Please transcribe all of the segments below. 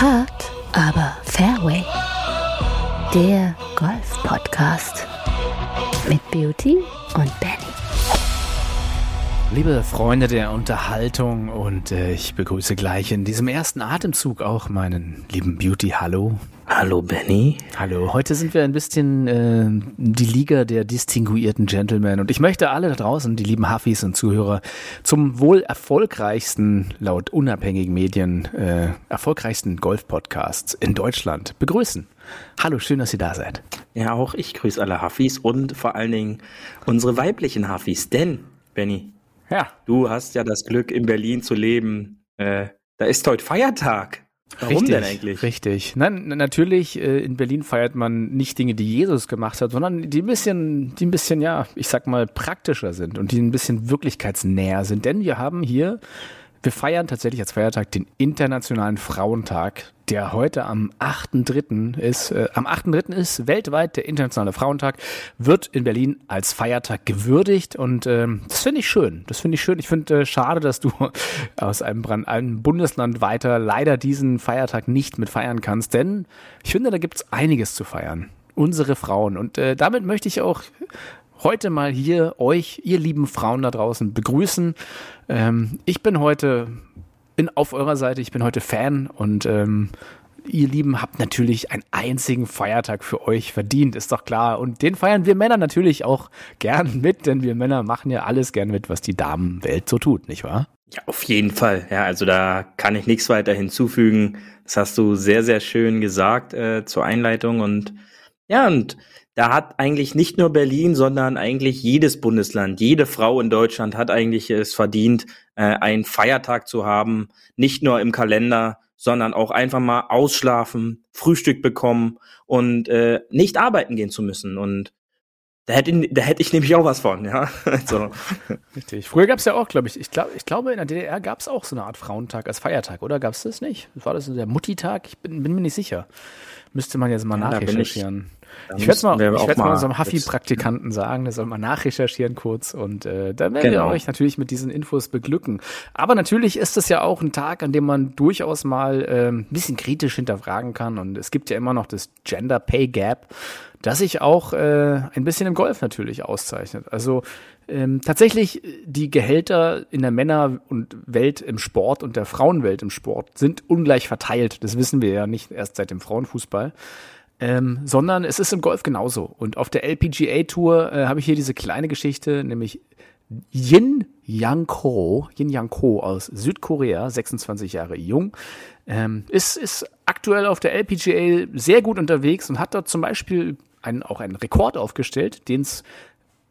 Hard, aber Fairway. Der Golf-Podcast mit Beauty und Benny. Liebe Freunde der Unterhaltung und äh, ich begrüße gleich in diesem ersten Atemzug auch meinen lieben Beauty. Hallo. Hallo Benny. Hallo. Heute sind wir ein bisschen äh, die Liga der distinguierten Gentlemen und ich möchte alle da draußen, die lieben Huffis und Zuhörer, zum wohl erfolgreichsten, laut unabhängigen Medien, äh, erfolgreichsten Golf-Podcasts in Deutschland begrüßen. Hallo, schön, dass ihr da seid. Ja, auch ich grüße alle Huffis und vor allen Dingen unsere weiblichen Huffis, denn, Benny, Ja, du hast ja das Glück, in Berlin zu leben. Äh, da ist heute Feiertag. Warum richtig, denn eigentlich? Richtig. Nein, natürlich, äh, in Berlin feiert man nicht Dinge, die Jesus gemacht hat, sondern die ein bisschen, die ein bisschen, ja, ich sag mal, praktischer sind und die ein bisschen wirklichkeitsnäher sind. Denn wir haben hier, wir feiern tatsächlich als Feiertag den Internationalen Frauentag, der heute am 8.3. ist. Äh, am 8.3. ist weltweit der Internationale Frauentag, wird in Berlin als Feiertag gewürdigt und ähm, das finde ich schön. Das finde ich schön. Ich finde äh, schade, dass du aus einem, Brand, einem Bundesland weiter leider diesen Feiertag nicht mit feiern kannst, denn ich finde, da gibt's einiges zu feiern. Unsere Frauen. Und äh, damit möchte ich auch heute mal hier euch, ihr lieben Frauen da draußen, begrüßen. Ähm, ich bin heute bin auf eurer Seite, ich bin heute Fan und ähm, ihr Lieben habt natürlich einen einzigen Feiertag für euch verdient, ist doch klar. Und den feiern wir Männer natürlich auch gern mit, denn wir Männer machen ja alles gern mit, was die Damenwelt so tut, nicht wahr? Ja, auf jeden Fall. Ja, also da kann ich nichts weiter hinzufügen. Das hast du sehr, sehr schön gesagt äh, zur Einleitung und ja, und da hat eigentlich nicht nur Berlin, sondern eigentlich jedes Bundesland, jede Frau in Deutschland hat eigentlich es verdient, äh, einen Feiertag zu haben, nicht nur im Kalender, sondern auch einfach mal ausschlafen, Frühstück bekommen und äh, nicht arbeiten gehen zu müssen. Und da hätte, da hätte ich nämlich auch was von, ja. Also, Richtig. Früher gab es ja auch, glaube ich, ich glaube, ich glaube, in der DDR gab es auch so eine Art Frauentag als Feiertag, oder? Gab es das nicht? War das der Mutti-Tag? Ich bin, bin mir nicht sicher. Müsste man jetzt mal Ja, nachrecherchieren. Da Ich werde es mal, wir ich mal unserem Huffy-Praktikanten sagen, der soll mal nachrecherchieren kurz und äh, dann werden wir Genau. euch natürlich mit diesen Infos beglücken. Aber natürlich ist es ja auch ein Tag, an dem man durchaus mal ähm, ein bisschen kritisch hinterfragen kann und es gibt ja immer noch das Gender Pay Gap, das sich auch äh, ein bisschen im Golf natürlich auszeichnet. Also ähm, tatsächlich äh, die Gehälter in der Männer- und Welt im Sport und der Frauenwelt im Sport sind ungleich verteilt. Das wissen wir ja nicht erst seit dem Frauenfußball. Ähm, sondern es ist im Golf genauso. Und auf der LPGA Tour äh, habe ich hier diese kleine Geschichte, nämlich Yin Yang Ko, Yin Yang Ko aus Südkorea, 26 Jahre jung, ähm, ist, ist aktuell auf der LPGA sehr gut unterwegs und hat dort zum Beispiel einen, auch einen Rekord aufgestellt, den es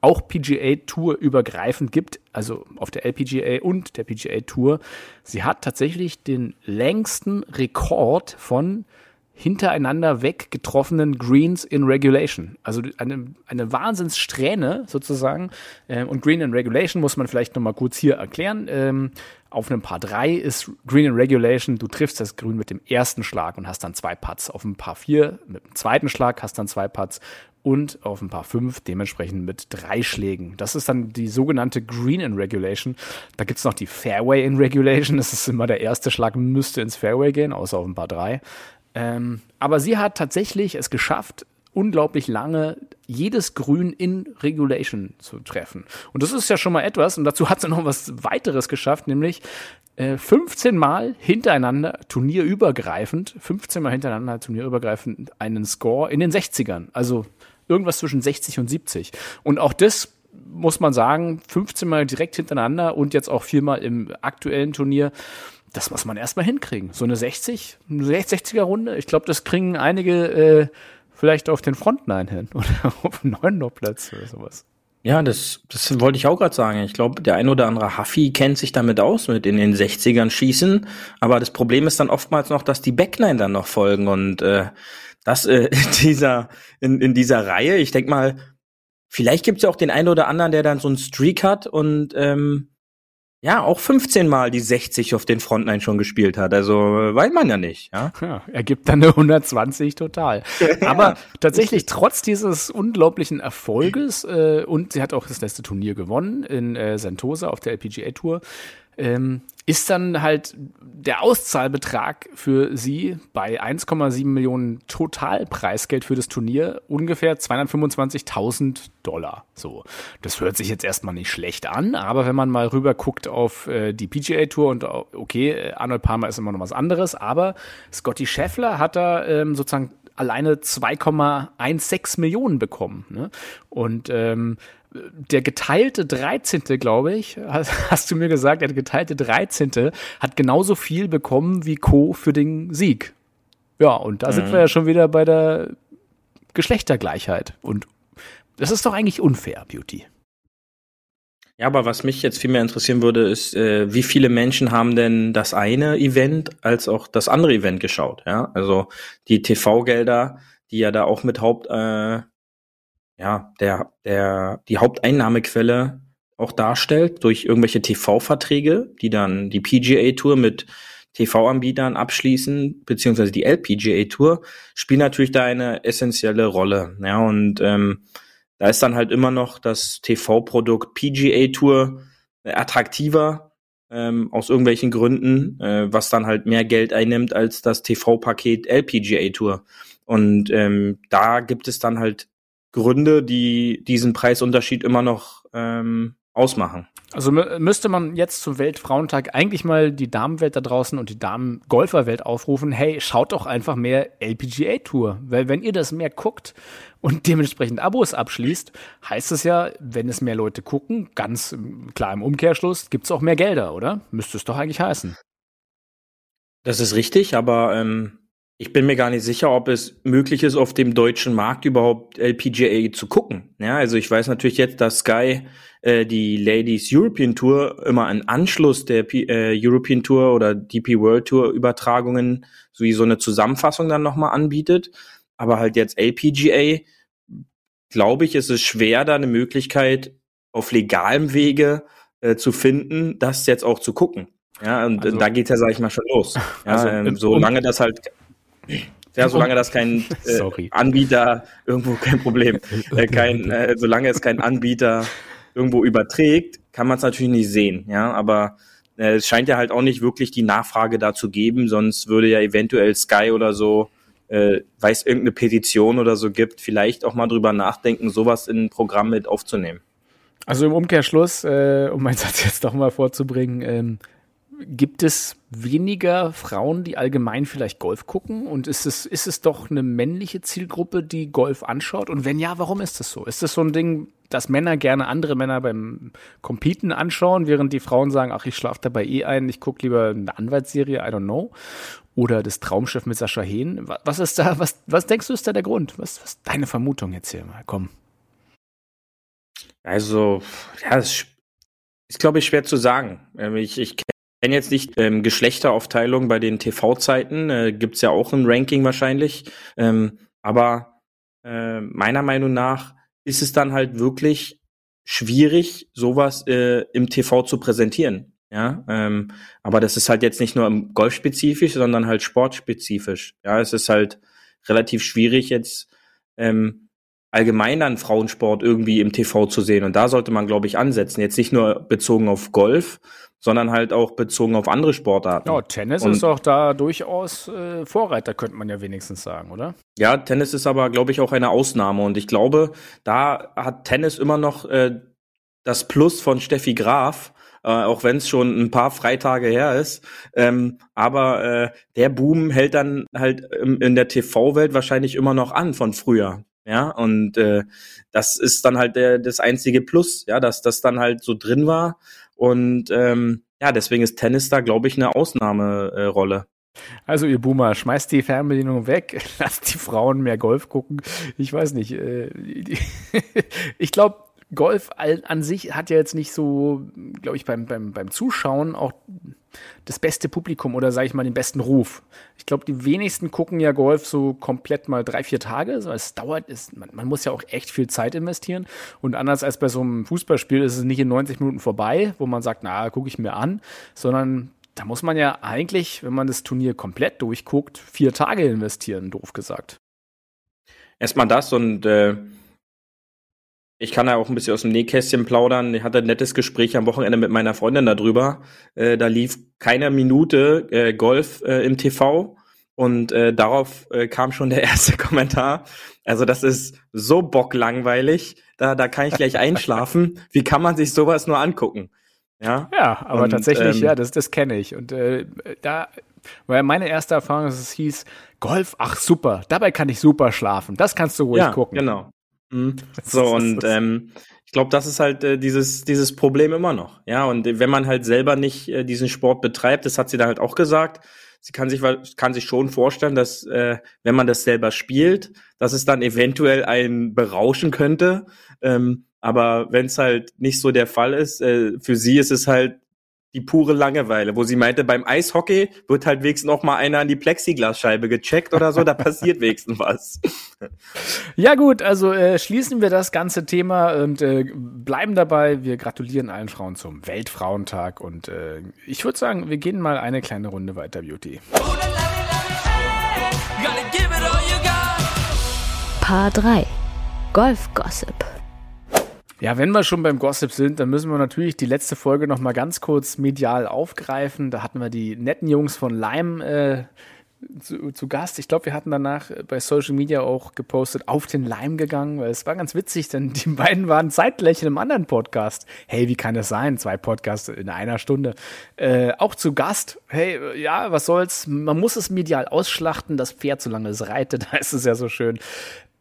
auch PGA Tour übergreifend gibt, also auf der LPGA und der PGA Tour. Sie hat tatsächlich den längsten Rekord von hintereinander weg getroffenen Greens in Regulation. Also eine, eine Wahnsinnssträhne sozusagen. Ähm, und Green in Regulation muss man vielleicht nochmal kurz hier erklären. Ähm, auf einem Paar 3 ist Green in Regulation, du triffst das Grün mit dem ersten Schlag und hast dann zwei Putts. Auf einem Paar 4 mit dem zweiten Schlag hast dann zwei Putts und auf ein Paar 5 dementsprechend mit drei Schlägen. Das ist dann die sogenannte Green in Regulation. Da gibt's noch die Fairway in Regulation. Das ist immer der erste Schlag, müsste ins Fairway gehen, außer auf ein Paar 3. Ähm, aber sie hat tatsächlich es geschafft, unglaublich lange jedes Grün in Regulation zu treffen. Und das ist ja schon mal etwas. Und dazu hat sie noch was weiteres geschafft, nämlich äh, 15 Mal hintereinander, turnierübergreifend, 15 Mal hintereinander, turnierübergreifend, einen Score in den 60ern. Also irgendwas zwischen 60 und 70. Und auch das muss man sagen, 15 Mal direkt hintereinander und jetzt auch viermal im aktuellen Turnier. Das muss man erstmal hinkriegen. So eine 60, eine 60er Runde. Ich glaube, das kriegen einige äh, vielleicht auf den Frontline hin oder auf dem neuen Platz oder sowas. Ja, das, das wollte ich auch gerade sagen. Ich glaube, der ein oder andere Huffy kennt sich damit aus, mit in den 60ern schießen. Aber das Problem ist dann oftmals noch, dass die Backline dann noch folgen. Und äh, das äh, in, dieser, in, in dieser Reihe, ich denk mal, vielleicht gibt's ja auch den einen oder anderen, der dann so einen Streak hat und ähm, ja, auch 15 Mal die 60 auf den Frontline schon gespielt hat. Also äh, weiß man ja nicht. Ja? Ja, ergibt dann eine 120 total. Aber tatsächlich trotz dieses unglaublichen Erfolges äh, und sie hat auch das letzte Turnier gewonnen in äh, Sentosa auf der LPGA Tour. Ähm, ist dann halt der Auszahlbetrag für sie bei 1,7 Millionen Totalpreisgeld für das Turnier ungefähr 225.000 Dollar. So, das hört sich jetzt erstmal nicht schlecht an, aber wenn man mal rüber guckt auf äh, die PGA Tour und okay, äh, Arnold Palmer ist immer noch was anderes, aber Scotty Scheffler hat da ähm, sozusagen alleine 2,16 Millionen bekommen. Ne? Und ähm, der geteilte 13., glaube ich, hast du mir gesagt, der geteilte 13. hat genauso viel bekommen wie Co. für den Sieg. Ja, und da mhm. sind wir ja schon wieder bei der Geschlechtergleichheit. Und das ist doch eigentlich unfair, Beauty. Ja, aber was mich jetzt viel mehr interessieren würde, ist, äh, wie viele Menschen haben denn das eine Event als auch das andere Event geschaut? Ja, also die TV-Gelder, die ja da auch mit Haupt, äh, ja, der, der, die Haupteinnahmequelle auch darstellt durch irgendwelche TV-Verträge, die dann die PGA-Tour mit TV-Anbietern abschließen, beziehungsweise die LPGA-Tour, spielt natürlich da eine essentielle Rolle. Ja, und ähm, da ist dann halt immer noch das TV-Produkt PGA Tour attraktiver ähm, aus irgendwelchen Gründen, äh, was dann halt mehr Geld einnimmt als das TV-Paket LPGA Tour. Und ähm, da gibt es dann halt Gründe, die diesen Preisunterschied immer noch ähm, ausmachen. Also müsste man jetzt zum Weltfrauentag eigentlich mal die Damenwelt da draußen und die Damen-Golferwelt aufrufen, hey, schaut doch einfach mehr LPGA-Tour. Weil wenn ihr das mehr guckt und dementsprechend Abos abschließt, heißt es ja, wenn es mehr Leute gucken, ganz klar im Umkehrschluss, gibt es auch mehr Gelder, oder? Müsste es doch eigentlich heißen. Das ist richtig, aber ähm, ich bin mir gar nicht sicher, ob es möglich ist, auf dem deutschen Markt überhaupt LPGA zu gucken. Ja, also ich weiß natürlich jetzt, dass Sky äh, die Ladies European Tour immer einen Anschluss der P äh, European Tour oder DP World Tour Übertragungen sowie so eine Zusammenfassung dann nochmal anbietet. Aber halt jetzt LPGA, glaube ich, ist es schwer, da eine Möglichkeit auf legalem Wege äh, zu finden, das jetzt auch zu gucken. Ja, und also, da geht's ja, sag ich mal, schon los. Ja, also, ähm, solange das halt ja, solange das kein äh, Anbieter irgendwo kein Problem, äh, kein, äh, solange es kein Anbieter irgendwo überträgt, kann man es natürlich nicht sehen. Ja, aber äh, es scheint ja halt auch nicht wirklich die Nachfrage dazu geben, sonst würde ja eventuell Sky oder so, äh, weiß irgendeine Petition oder so gibt, vielleicht auch mal drüber nachdenken, sowas in ein Programm mit aufzunehmen. Also im Umkehrschluss, äh, um meinen Satz jetzt doch mal vorzubringen, ähm, Gibt es weniger Frauen, die allgemein vielleicht Golf gucken? Und ist es, ist es doch eine männliche Zielgruppe, die Golf anschaut? Und wenn ja, warum ist das so? Ist das so ein Ding, dass Männer gerne andere Männer beim Competen anschauen, während die Frauen sagen, ach, ich schlafe dabei eh ein, ich gucke lieber eine Anwaltsserie, I don't know. Oder das Traumschiff mit Sascha Hehn. Was ist da, was, was denkst du, ist da der Grund? Was, was deine Vermutung jetzt hier mal? Komm. Also, ja, das ist, glaube ich, schwer zu sagen. Ähm, ich, ich kenne jetzt nicht ähm, Geschlechteraufteilung bei den TV-Zeiten, äh, gibt ja auch ein Ranking wahrscheinlich. Ähm, aber äh, meiner Meinung nach ist es dann halt wirklich schwierig, sowas äh, im TV zu präsentieren. Ja, ähm, aber das ist halt jetzt nicht nur im Golfspezifisch, sondern halt sportspezifisch. Ja, es ist halt relativ schwierig jetzt ähm, allgemein an Frauensport irgendwie im TV zu sehen. Und da sollte man, glaube ich, ansetzen. Jetzt nicht nur bezogen auf Golf, sondern halt auch bezogen auf andere Sportarten. Ja, Tennis und ist auch da durchaus äh, Vorreiter, könnte man ja wenigstens sagen, oder? Ja, Tennis ist aber, glaube ich, auch eine Ausnahme. Und ich glaube, da hat Tennis immer noch äh, das Plus von Steffi Graf, äh, auch wenn es schon ein paar Freitage her ist. Ähm, aber äh, der Boom hält dann halt im, in der TV-Welt wahrscheinlich immer noch an von früher. Ja, und äh, das ist dann halt der, das einzige Plus, ja, dass das dann halt so drin war. Und ähm, ja, deswegen ist Tennis da, glaube ich, eine Ausnahmerolle. Also ihr Boomer, schmeißt die Fernbedienung weg, lasst die Frauen mehr Golf gucken. Ich weiß nicht. Äh, ich glaube, Golf an sich hat ja jetzt nicht so, glaube ich, beim, beim, beim Zuschauen auch das beste Publikum oder sage ich mal den besten Ruf. Ich glaube, die wenigsten gucken ja Golf so komplett mal drei, vier Tage. Also es dauert, es, man, man, muss ja auch echt viel Zeit investieren. Und anders als bei so einem Fußballspiel ist es nicht in 90 Minuten vorbei, wo man sagt, na, gucke ich mir an, sondern da muss man ja eigentlich, wenn man das Turnier komplett durchguckt, vier Tage investieren, doof gesagt. Erstmal das und äh, Ich kann ja auch ein bisschen aus dem Nähkästchen plaudern. Ich hatte ein nettes Gespräch am Wochenende mit meiner Freundin darüber. Äh, da lief keine Minute äh, Golf äh, im TV und äh, darauf äh, kam schon der erste Kommentar. Also das ist so bocklangweilig. Da, da kann ich gleich einschlafen. Wie kann man sich sowas nur angucken? Ja, ja aber und, tatsächlich, ähm, ja, das, das kenne ich. Und äh, da weil meine erste Erfahrung ist, es hieß, Golf, ach super, dabei kann ich super schlafen. Das kannst du ruhig ja, gucken. Genau. Mhm. So, und ähm, ich glaube, das ist halt äh, dieses, dieses Problem immer noch. Ja, und wenn man halt selber nicht äh, diesen Sport betreibt, das hat sie da halt auch gesagt, sie kann sich, kann sich schon vorstellen, dass äh, wenn man das selber spielt, dass es dann eventuell einen berauschen könnte. Ähm, aber wenn es halt nicht so der Fall ist, äh, für sie ist es halt die pure Langeweile, wo sie meinte, beim Eishockey wird halt wenigstens noch mal einer an die Plexiglasscheibe gecheckt oder so, da passiert wenigstens was. Ja gut, also äh, schließen wir das ganze Thema und äh, bleiben dabei. Wir gratulieren allen Frauen zum Weltfrauentag und äh, ich würde sagen, wir gehen mal eine kleine Runde weiter, Beauty. Paar 3 Golf Gossip ja, wenn wir schon beim Gossip sind, dann müssen wir natürlich die letzte Folge noch mal ganz kurz medial aufgreifen. Da hatten wir die netten Jungs von Lime äh, zu, zu, Gast. Ich glaube, wir hatten danach bei Social Media auch gepostet, auf den Lime gegangen, weil es war ganz witzig, denn die beiden waren zeitgleich in einem anderen Podcast. Hey, wie kann das sein? Zwei Podcasts in einer Stunde. Äh, auch zu Gast. Hey, ja, was soll's? Man muss es medial ausschlachten, das Pferd, solange es reitet, da ist es ja so schön.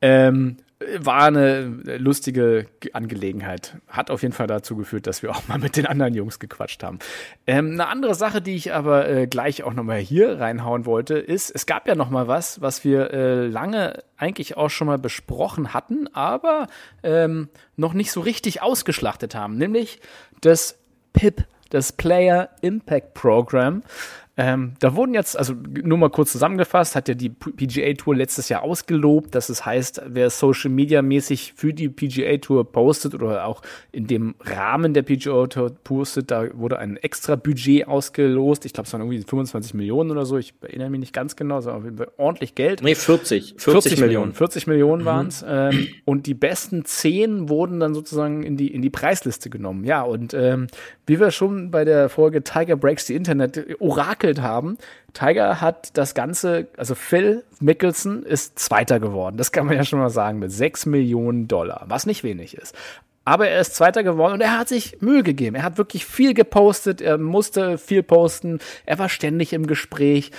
Ähm, war eine lustige Angelegenheit. Hat auf jeden Fall dazu geführt, dass wir auch mal mit den anderen Jungs gequatscht haben. Ähm, eine andere Sache, die ich aber äh, gleich auch nochmal hier reinhauen wollte, ist, es gab ja nochmal was, was wir äh, lange eigentlich auch schon mal besprochen hatten, aber ähm, noch nicht so richtig ausgeschlachtet haben, nämlich das PIP, das Player Impact Program. Ähm, da wurden jetzt, also nur mal kurz zusammengefasst, hat ja die PGA Tour letztes Jahr ausgelobt, dass es heißt, wer Social Media mäßig für die PGA Tour postet oder auch in dem Rahmen der PGA Tour postet, da wurde ein extra Budget ausgelost. Ich glaube, es waren irgendwie 25 Millionen oder so. Ich erinnere mich nicht ganz genau, es war auf jeden Fall ordentlich Geld. Nee, 40. 40, 40 Millionen. 40 Millionen waren es. Mhm. Ähm, und die besten 10 wurden dann sozusagen in die, in die Preisliste genommen. Ja, und ähm, wie wir schon bei der Folge Tiger Breaks the Internet orakelt haben, Tiger hat das Ganze, also Phil Mickelson ist Zweiter geworden. Das kann man ja schon mal sagen, mit 6 Millionen Dollar, was nicht wenig ist. Aber er ist Zweiter geworden und er hat sich Mühe gegeben. Er hat wirklich viel gepostet, er musste viel posten, er war ständig im Gespräch.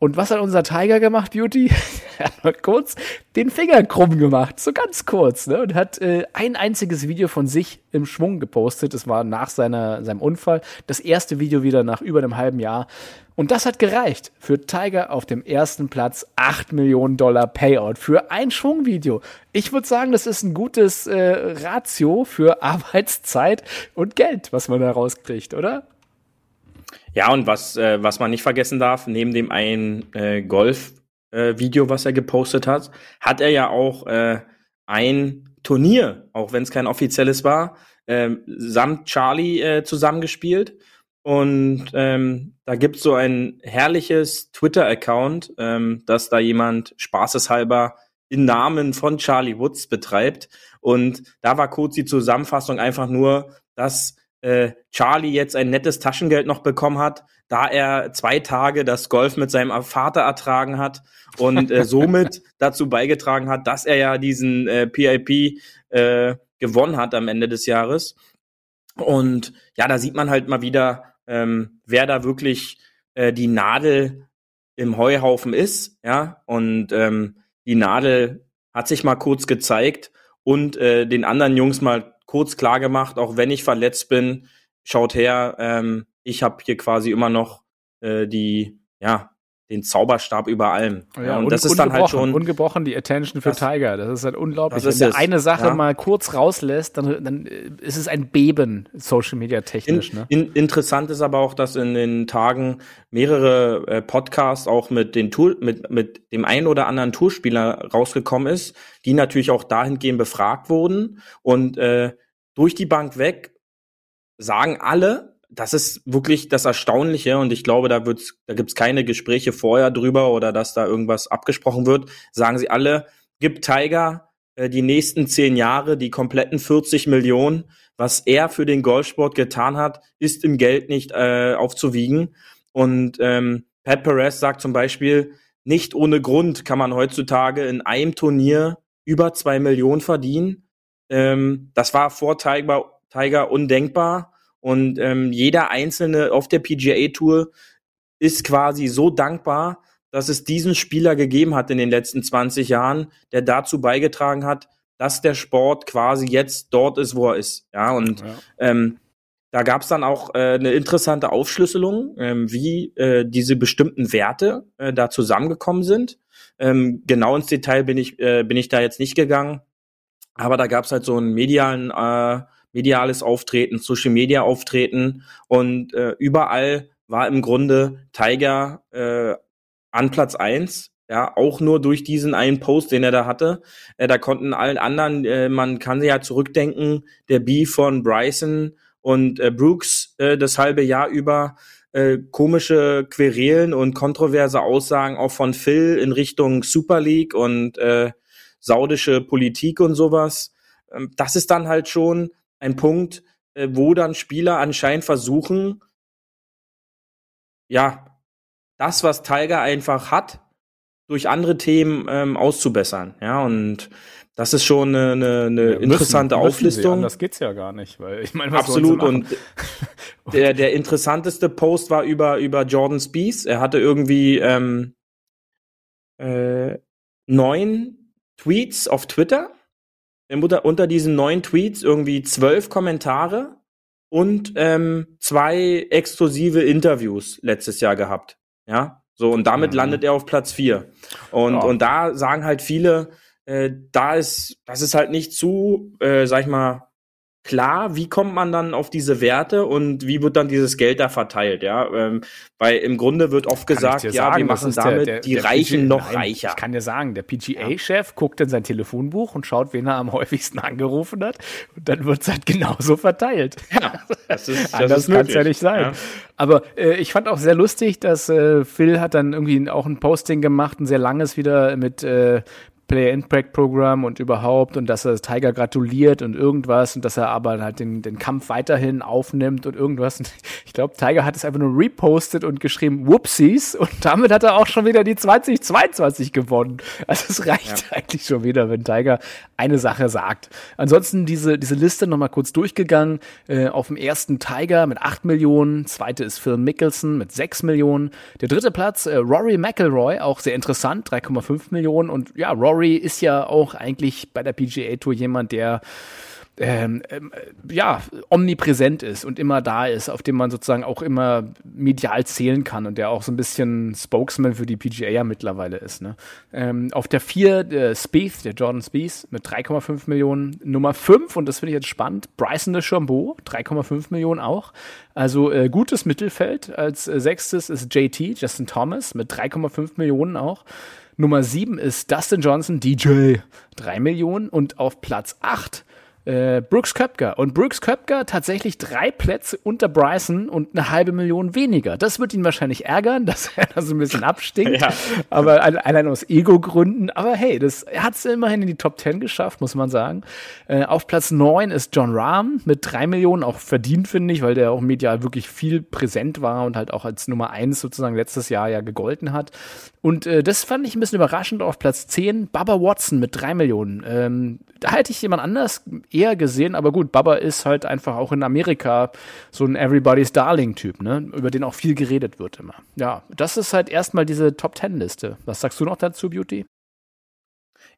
Und was hat unser Tiger gemacht, Beauty? er hat kurz den Finger krumm gemacht, so ganz kurz, ne? Und hat äh, ein einziges Video von sich im Schwung gepostet. Das war nach seiner, seinem Unfall. Das erste Video wieder nach über einem halben Jahr. Und das hat gereicht für Tiger auf dem ersten Platz 8 Millionen Dollar Payout für ein Schwungvideo. Ich würde sagen, das ist ein gutes äh, Ratio für Arbeitszeit und Geld, was man da rauskriegt, oder? Ja, und was, äh, was man nicht vergessen darf, neben dem einen äh, Golf-Video, äh, was er gepostet hat, hat er ja auch äh, ein Turnier, auch wenn es kein offizielles war, äh, samt Charlie äh, zusammengespielt. Und ähm, da gibt's so ein herrliches Twitter-Account, ähm, dass da jemand spaßeshalber in Namen von Charlie Woods betreibt. Und da war kurz die Zusammenfassung einfach nur, dass äh, Charlie jetzt ein nettes Taschengeld noch bekommen hat, da er zwei Tage das Golf mit seinem Vater ertragen hat und äh, somit dazu beigetragen hat, dass er ja diesen äh, PIP äh, gewonnen hat am Ende des Jahres. Und ja, da sieht man halt mal wieder, ähm, wer da wirklich äh, die Nadel im Heuhaufen ist, ja. Und ähm, die Nadel hat sich mal kurz gezeigt und äh, den anderen Jungs mal kurz klar gemacht, auch wenn ich verletzt bin, schaut her, ähm, ich habe hier quasi immer noch äh, die, ja, den Zauberstab über allem. Ja, ja und un das ist dann halt schon ungebrochen die Attention für das, Tiger. Das ist halt unglaublich. Ist Wenn er eine Sache ja. mal kurz rauslässt, dann, dann ist es ein Beben Social Media technisch. In, ne? in, interessant ist aber auch, dass in den Tagen mehrere äh, Podcasts auch mit den Tour mit mit dem einen oder anderen Tourspieler rausgekommen ist, die natürlich auch dahingehend befragt wurden und äh, durch die Bank weg sagen alle, das ist wirklich das Erstaunliche und ich glaube, da wird's, da gibt's keine Gespräche vorher drüber oder dass da irgendwas abgesprochen wird. Sagen sie alle, gib Tiger äh, die nächsten zehn Jahre die kompletten 40 Millionen, was er für den Golfsport getan hat, ist im Geld nicht äh, aufzuwiegen. Und ähm, Pat Perez sagt zum Beispiel, nicht ohne Grund kann man heutzutage in einem Turnier über zwei Millionen verdienen. Ähm, das war vor Tiger, Tiger undenkbar. Und ähm, jeder Einzelne auf der PGA Tour ist quasi so dankbar, dass es diesen Spieler gegeben hat in den letzten 20 Jahren, der dazu beigetragen hat, dass der Sport quasi jetzt dort ist, wo er ist. Ja, und ja. Ähm, da gab es dann auch äh, eine interessante Aufschlüsselung, ähm, wie äh, diese bestimmten Werte äh, da zusammengekommen sind. Ähm, genau ins Detail bin ich, äh, bin ich da jetzt nicht gegangen. Aber da gab es halt so ein medialen, äh, mediales Auftreten, Social Media Auftreten und äh, überall war im Grunde Tiger äh, an Platz eins ja, auch nur durch diesen einen Post, den er da hatte. Äh, da konnten allen anderen, äh, man kann sich ja zurückdenken, der B von Bryson und äh, Brooks äh, das halbe Jahr über äh, komische Querelen und kontroverse Aussagen auch von Phil in Richtung Super League und äh, saudische Politik und sowas. Ähm, das ist dann halt schon ein Punkt, äh, wo dann Spieler anscheinend versuchen, ja, das, was Tiger einfach hat, durch andere Themen ähm, auszubessern. Ja, und das ist schon eine, eine, eine ja, interessante müssen, Auflistung. Das geht's ja gar nicht, weil ich meine, was absolut und der der interessanteste Post war über über Jordan Spieth. Er hatte irgendwie ähm, äh, neun Tweets auf Twitter. Unter, unter diesen neun Tweets irgendwie zwölf Kommentare und ähm, zwei exklusive Interviews letztes Jahr gehabt. Ja, so und damit mhm. landet er auf Platz vier. Und ja. und da sagen halt viele, äh, da ist, das ist halt nicht zu, äh, sag ich mal, klar, wie kommt man dann auf diese Werte und wie wird dann dieses Geld da verteilt, ja? Ähm, weil im Grunde wird oft gesagt, ja, sagen, wir machen damit der, der, die der Reichen PG, noch nein, reicher. Ich kann dir sagen, der PGA-Chef guckt in sein Telefonbuch und schaut, wen er am häufigsten angerufen hat und dann wird es halt genauso verteilt. Ja, das ist, das Anders kann es ja nicht sein. Ja. Aber äh, ich fand auch sehr lustig, dass äh, Phil hat dann irgendwie auch ein Posting gemacht, ein sehr langes wieder mit äh, Play-Impact-Programm und überhaupt und dass er Tiger gratuliert und irgendwas und dass er aber halt den, den Kampf weiterhin aufnimmt und irgendwas. Und ich glaube, Tiger hat es einfach nur repostet und geschrieben, Whoopsies und damit hat er auch schon wieder die 2022 gewonnen. Also es reicht ja. eigentlich schon wieder, wenn Tiger eine Sache sagt. Ansonsten diese, diese Liste nochmal kurz durchgegangen. Äh, auf dem ersten Tiger mit 8 Millionen, zweite ist Phil Mickelson mit 6 Millionen. Der dritte Platz, äh, Rory McElroy, auch sehr interessant, 3,5 Millionen und ja, Rory Rory ist ja auch eigentlich bei der PGA Tour jemand, der ähm, ähm, ja, omnipräsent ist und immer da ist, auf dem man sozusagen auch immer medial zählen kann und der auch so ein bisschen Spokesman für die PGA ja mittlerweile ist. Ne? Ähm, auf der 4 der Spieth, der Jordan Spieth mit 3,5 Millionen. Nummer 5, und das finde ich jetzt spannend, Bryson de Chambeau, 3,5 Millionen auch. Also äh, gutes Mittelfeld. Als äh, sechstes ist JT, Justin Thomas, mit 3,5 Millionen auch. Nummer 7 ist Dustin Johnson, DJ, 3 Millionen. Und auf Platz 8 äh, Brooks Köpker. Und Brooks Köpker tatsächlich drei Plätze unter Bryson und eine halbe Million weniger. Das wird ihn wahrscheinlich ärgern, dass er da so ein bisschen abstinkt. ja. Aber allein aus Ego-Gründen. Aber hey, das, er hat es immerhin in die Top 10 geschafft, muss man sagen. Äh, auf Platz 9 ist John Rahm mit drei Millionen, auch verdient, finde ich, weil der auch medial wirklich viel präsent war und halt auch als Nummer 1 sozusagen letztes Jahr ja gegolten hat. Und äh, das fand ich ein bisschen überraschend. Auf Platz 10 Baba Watson mit drei Millionen. Ähm, da hätte ich jemand anders eher gesehen, aber gut, Baba ist halt einfach auch in Amerika so ein Everybody's Darling-Typ, ne? Über den auch viel geredet wird immer. Ja, das ist halt erstmal diese Top Ten-Liste. Was sagst du noch dazu, Beauty?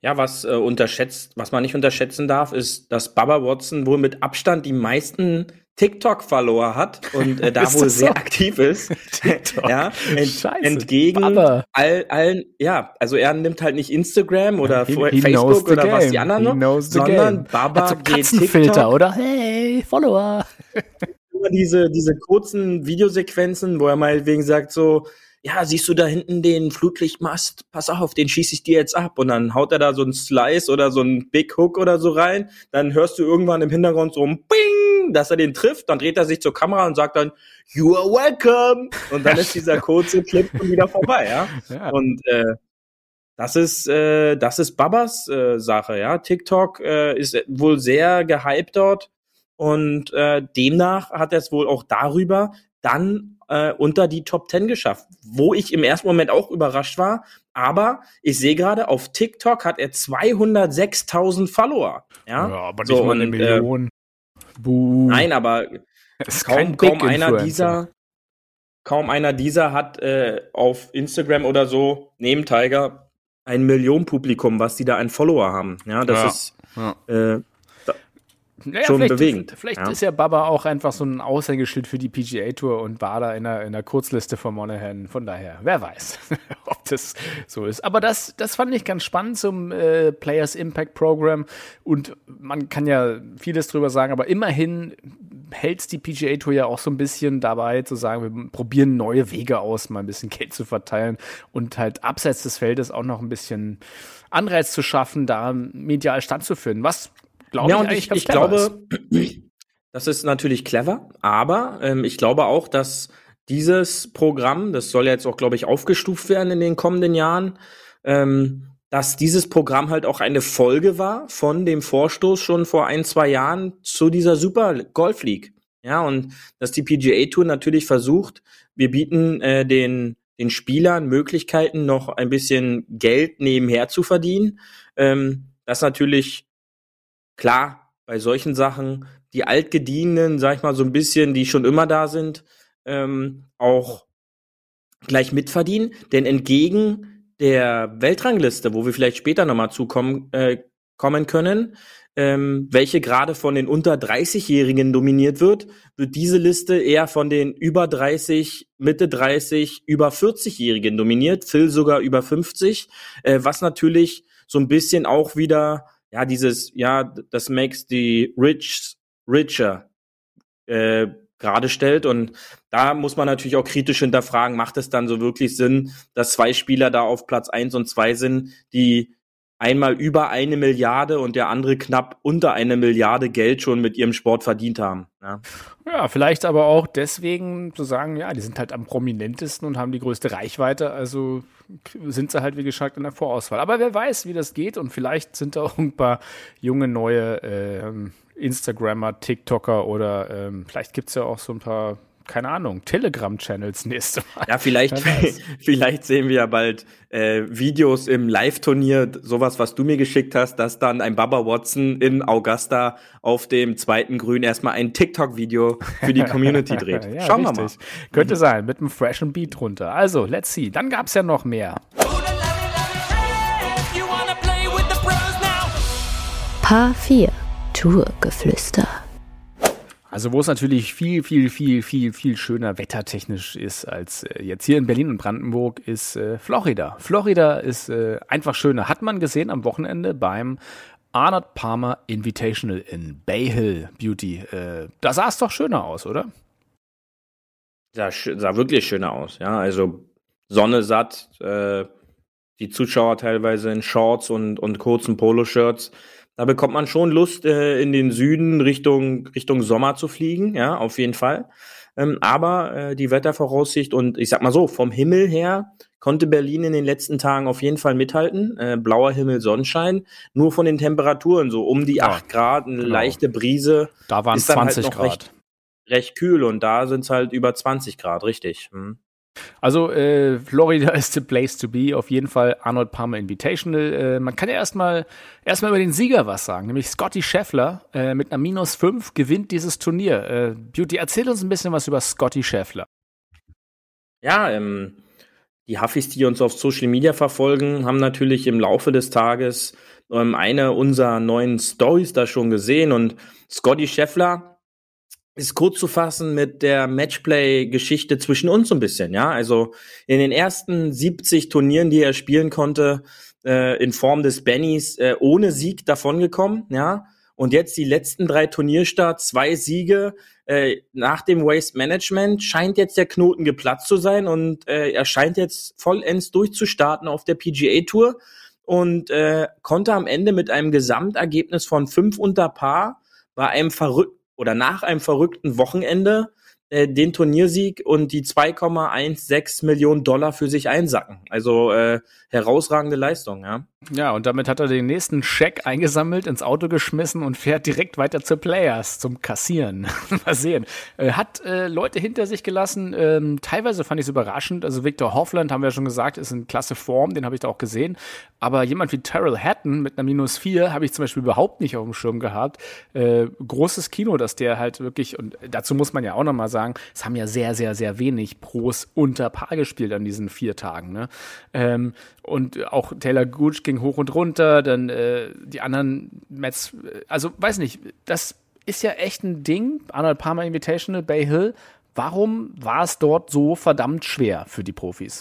Ja, was äh, unterschätzt, was man nicht unterschätzen darf, ist, dass Baba Watson wohl mit Abstand die meisten TikTok-Follower hat und äh, da wohl sehr so? aktiv ist. ja, ent, Scheiße, entgegen all, allen, ja, also er nimmt halt nicht Instagram oder he, he Facebook oder game. was die anderen noch, sondern Baba so geht TikTok. oder? Hey, Follower. Immer diese, diese kurzen Videosequenzen, wo er mal wegen sagt so, ja, siehst du da hinten den Flutlichtmast? Pass auf, den schieße ich dir jetzt ab. Und dann haut er da so einen Slice oder so einen Big Hook oder so rein. Dann hörst du irgendwann im Hintergrund so ein Bing, dass er den trifft. Dann dreht er sich zur Kamera und sagt dann, You are welcome. Und dann ist dieser kurze Clip schon wieder vorbei, ja. ja. Und äh, das ist, äh, das ist Babas äh, Sache, ja. TikTok äh, ist wohl sehr gehypt dort und äh, demnach hat er es wohl auch darüber dann äh, unter die Top 10 geschafft, wo ich im ersten Moment auch überrascht war. Aber ich sehe gerade, auf TikTok hat er 206.000 Follower. Ja, ja aber nicht so, mal eine und, äh, Million. Äh, Nein, aber kaum, kaum einer dieser kaum einer dieser hat äh, auf Instagram oder so neben Tiger ein Millionenpublikum, was die da ein Follower haben. Ja, das ja. ist ja. Äh, naja, schon vielleicht, bewegend. Vielleicht ja. ist ja Baba auch einfach so ein Aushängeschild für die PGA Tour und war da in der, in der Kurzliste von Monahan. Von daher, wer weiß, ob das so ist. Aber das, das fand ich ganz spannend zum äh, Players Impact Program. Und man kann ja vieles drüber sagen, aber immerhin hält die PGA Tour ja auch so ein bisschen dabei zu sagen, wir probieren neue Wege aus, mal ein bisschen Geld zu verteilen und halt abseits des Feldes auch noch ein bisschen Anreiz zu schaffen, da medial standzufinden. Was glaube ja, ich, ich, ich glaube, das ist natürlich clever, aber ähm, ich glaube auch, dass dieses Programm, das soll jetzt auch, glaube ich, aufgestuft werden in den kommenden Jahren, ähm, dass dieses Programm halt auch eine Folge war von dem Vorstoß schon vor ein, zwei Jahren zu dieser Super Golf League. Ja, und dass die PGA Tour natürlich versucht, wir bieten äh, den, den Spielern Möglichkeiten, noch ein bisschen Geld nebenher zu verdienen. Ähm, das natürlich Klar, bei solchen Sachen, die altgedienten, sag ich mal, so ein bisschen, die schon immer da sind, ähm, auch gleich mitverdienen. Denn entgegen der Weltrangliste, wo wir vielleicht später nochmal zukommen äh, kommen können, ähm, welche gerade von den unter 30-Jährigen dominiert wird, wird diese Liste eher von den über 30, Mitte 30, über 40-Jährigen dominiert, Phil sogar über 50, äh, was natürlich so ein bisschen auch wieder ja, dieses, ja, das makes the rich richer äh, gerade stellt. Und da muss man natürlich auch kritisch hinterfragen, macht es dann so wirklich Sinn, dass zwei Spieler da auf Platz eins und zwei sind, die einmal über eine Milliarde und der andere knapp unter eine Milliarde Geld schon mit ihrem Sport verdient haben. Ja. ja, vielleicht aber auch deswegen zu sagen, ja, die sind halt am prominentesten und haben die größte Reichweite, also sind sie halt wie gesagt in der Vorauswahl. Aber wer weiß, wie das geht und vielleicht sind da auch ein paar junge neue äh, Instagrammer, TikToker oder ähm, vielleicht gibt's ja auch so ein paar keine Ahnung, Telegram-Channels nächste Mal. Ja, vielleicht, vielleicht sehen wir ja bald äh, Videos im Live-Turnier, sowas, was du mir geschickt hast, dass dann ein Baba Watson in Augusta auf dem zweiten Grün erstmal ein TikTok-Video für die Community dreht. ja, Schauen richtig. wir mal. Könnte sein, mit einem freshen Beat drunter. Also, let's see. Dann gab's ja noch mehr. Paar 4 Tourgeflüster. Also wo es natürlich viel, viel, viel, viel, viel schöner wettertechnisch ist als äh, jetzt hier in Berlin und Brandenburg, ist äh, Florida. Florida ist äh, einfach schöner. Hat man gesehen am Wochenende beim Arnold Palmer Invitational in Bay Hill Beauty. Äh, da sah es doch schöner aus, oder? Sah, sah wirklich schöner aus, ja. Also Sonne satt, äh, die Zuschauer teilweise in Shorts und, und kurzen Poloshirts. Da bekommt man schon Lust, äh, in den Süden Richtung, Richtung Sommer zu fliegen, ja, auf jeden Fall. Ähm, aber äh, die Wettervoraussicht und ich sag mal so, vom Himmel her konnte Berlin in den letzten Tagen auf jeden Fall mithalten. Äh, blauer Himmel, Sonnenschein. Nur von den Temperaturen so um die ja, 8 Grad, eine genau. leichte Brise. Da waren es 20 halt Grad. Recht, recht, kühl und da sind es halt über 20 Grad, richtig. Hm. Also äh, Florida ist the place to be, auf jeden Fall Arnold Palmer Invitational. Äh, man kann ja erstmal erstmal über den Sieger was sagen, nämlich Scotty Scheffler äh, mit einer Minus 5 gewinnt dieses Turnier. Äh, Beauty, erzähl uns ein bisschen was über Scotty Scheffler. Ja, ähm, die Huffis, die uns auf Social Media verfolgen, haben natürlich im Laufe des Tages ähm, eine unserer neuen Stories da schon gesehen und Scotty Scheffler ist kurz zu fassen mit der Matchplay-Geschichte zwischen uns so ein bisschen, ja. Also in den ersten 70 Turnieren, die er spielen konnte, äh, in Form des Bennys, äh, ohne Sieg davongekommen, ja. Und jetzt die letzten drei Turnierstarts, zwei Siege äh, nach dem Waste Management, scheint jetzt der Knoten geplatzt zu sein und äh, er scheint jetzt vollends durchzustarten auf der PGA Tour und äh, konnte am Ende mit einem Gesamtergebnis von fünf unter Paar bei einem verrückten oder nach einem verrückten Wochenende äh, den Turniersieg und die 2,16 Millionen Dollar für sich einsacken. Also äh, herausragende Leistung, ja. Ja, und damit hat er den nächsten Scheck eingesammelt, ins Auto geschmissen und fährt direkt weiter zu Players zum Kassieren. Mal sehen. Äh, hat äh, Leute hinter sich gelassen. Ähm, teilweise fand ich es überraschend. Also Victor Hoffland, haben wir ja schon gesagt, ist in klasse Form, den habe ich da auch gesehen. Aber jemand wie Terrell Hatton mit einer Minus 4 habe ich zum Beispiel überhaupt nicht auf dem Schirm gehabt. Äh, großes Kino, dass der halt wirklich, und dazu muss man ja auch nochmal sagen, es haben ja sehr, sehr, sehr wenig Pros unter Paar gespielt an diesen vier Tagen. Ne? Ähm, und auch Taylor Gooch ging hoch und runter, dann äh, die anderen Mets, also weiß nicht, das ist ja echt ein Ding, Arnold Palmer Invitational, Bay Hill. Warum war es dort so verdammt schwer für die Profis?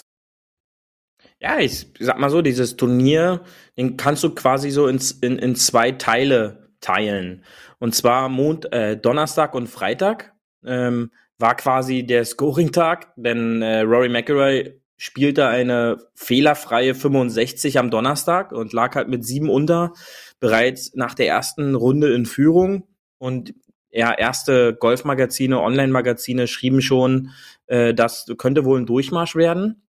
Ja, ich sag mal so, dieses Turnier, den kannst du quasi so ins, in, in zwei Teile teilen. Und zwar Mond, äh, Donnerstag und Freitag ähm, war quasi der Scoring-Tag, denn äh, Rory McIlroy spielte eine fehlerfreie 65 am Donnerstag und lag halt mit sieben unter bereits nach der ersten Runde in Führung. Und ja, erste Golfmagazine, Online-Magazine schrieben schon, äh, das könnte wohl ein Durchmarsch werden.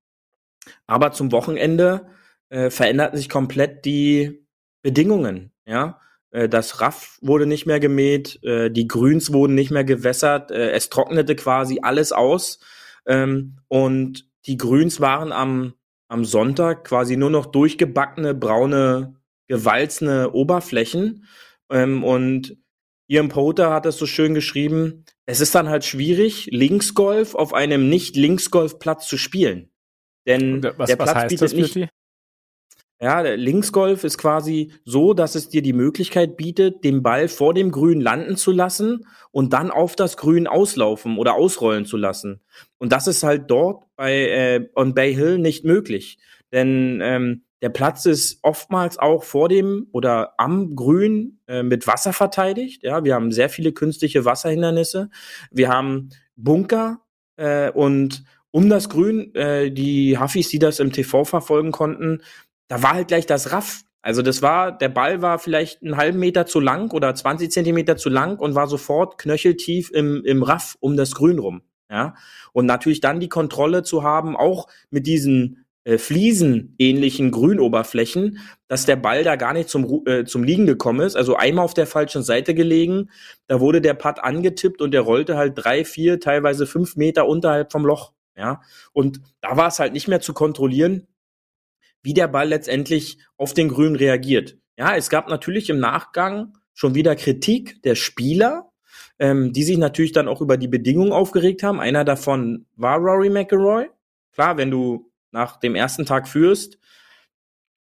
Aber zum Wochenende äh, veränderten sich komplett die Bedingungen. Ja, äh, das Raff wurde nicht mehr gemäht, äh, die Grüns wurden nicht mehr gewässert, äh, es trocknete quasi alles aus. Ähm, und die Grüns waren am, am Sonntag quasi nur noch durchgebackene, braune, gewalzene Oberflächen. Ähm, und Ian Poter hat es so schön geschrieben, es ist dann halt schwierig, Linksgolf auf einem Nicht-Linksgolf-Platz zu spielen. Denn was, der Platz bietet nicht, ja, Linksgolf ist quasi so, dass es dir die Möglichkeit bietet, den Ball vor dem Grün landen zu lassen und dann auf das Grün auslaufen oder ausrollen zu lassen. Und das ist halt dort bei äh, on Bay Hill nicht möglich, denn ähm, der Platz ist oftmals auch vor dem oder am Grün äh, mit Wasser verteidigt. Ja, wir haben sehr viele künstliche Wasserhindernisse. Wir haben Bunker äh, und um das Grün, äh, die Huffis, die das im TV verfolgen konnten, da war halt gleich das Raff. Also das war, der Ball war vielleicht einen halben Meter zu lang oder 20 Zentimeter zu lang und war sofort knöcheltief im, im Raff um das Grün rum. Ja. Und natürlich dann die Kontrolle zu haben, auch mit diesen äh, Fliesen-ähnlichen Grünoberflächen, dass der Ball da gar nicht zum, äh, zum Liegen gekommen ist. Also einmal auf der falschen Seite gelegen, da wurde der Putt angetippt und der rollte halt drei, vier, teilweise fünf Meter unterhalb vom Loch. Ja. Und da war es halt nicht mehr zu kontrollieren, wie der Ball letztendlich auf den Grün reagiert. Ja, es gab natürlich im Nachgang schon wieder Kritik der Spieler, ähm, die sich natürlich dann auch über die Bedingungen aufgeregt haben. Einer davon war Rory McIlroy. Klar, wenn du nach dem ersten Tag führst,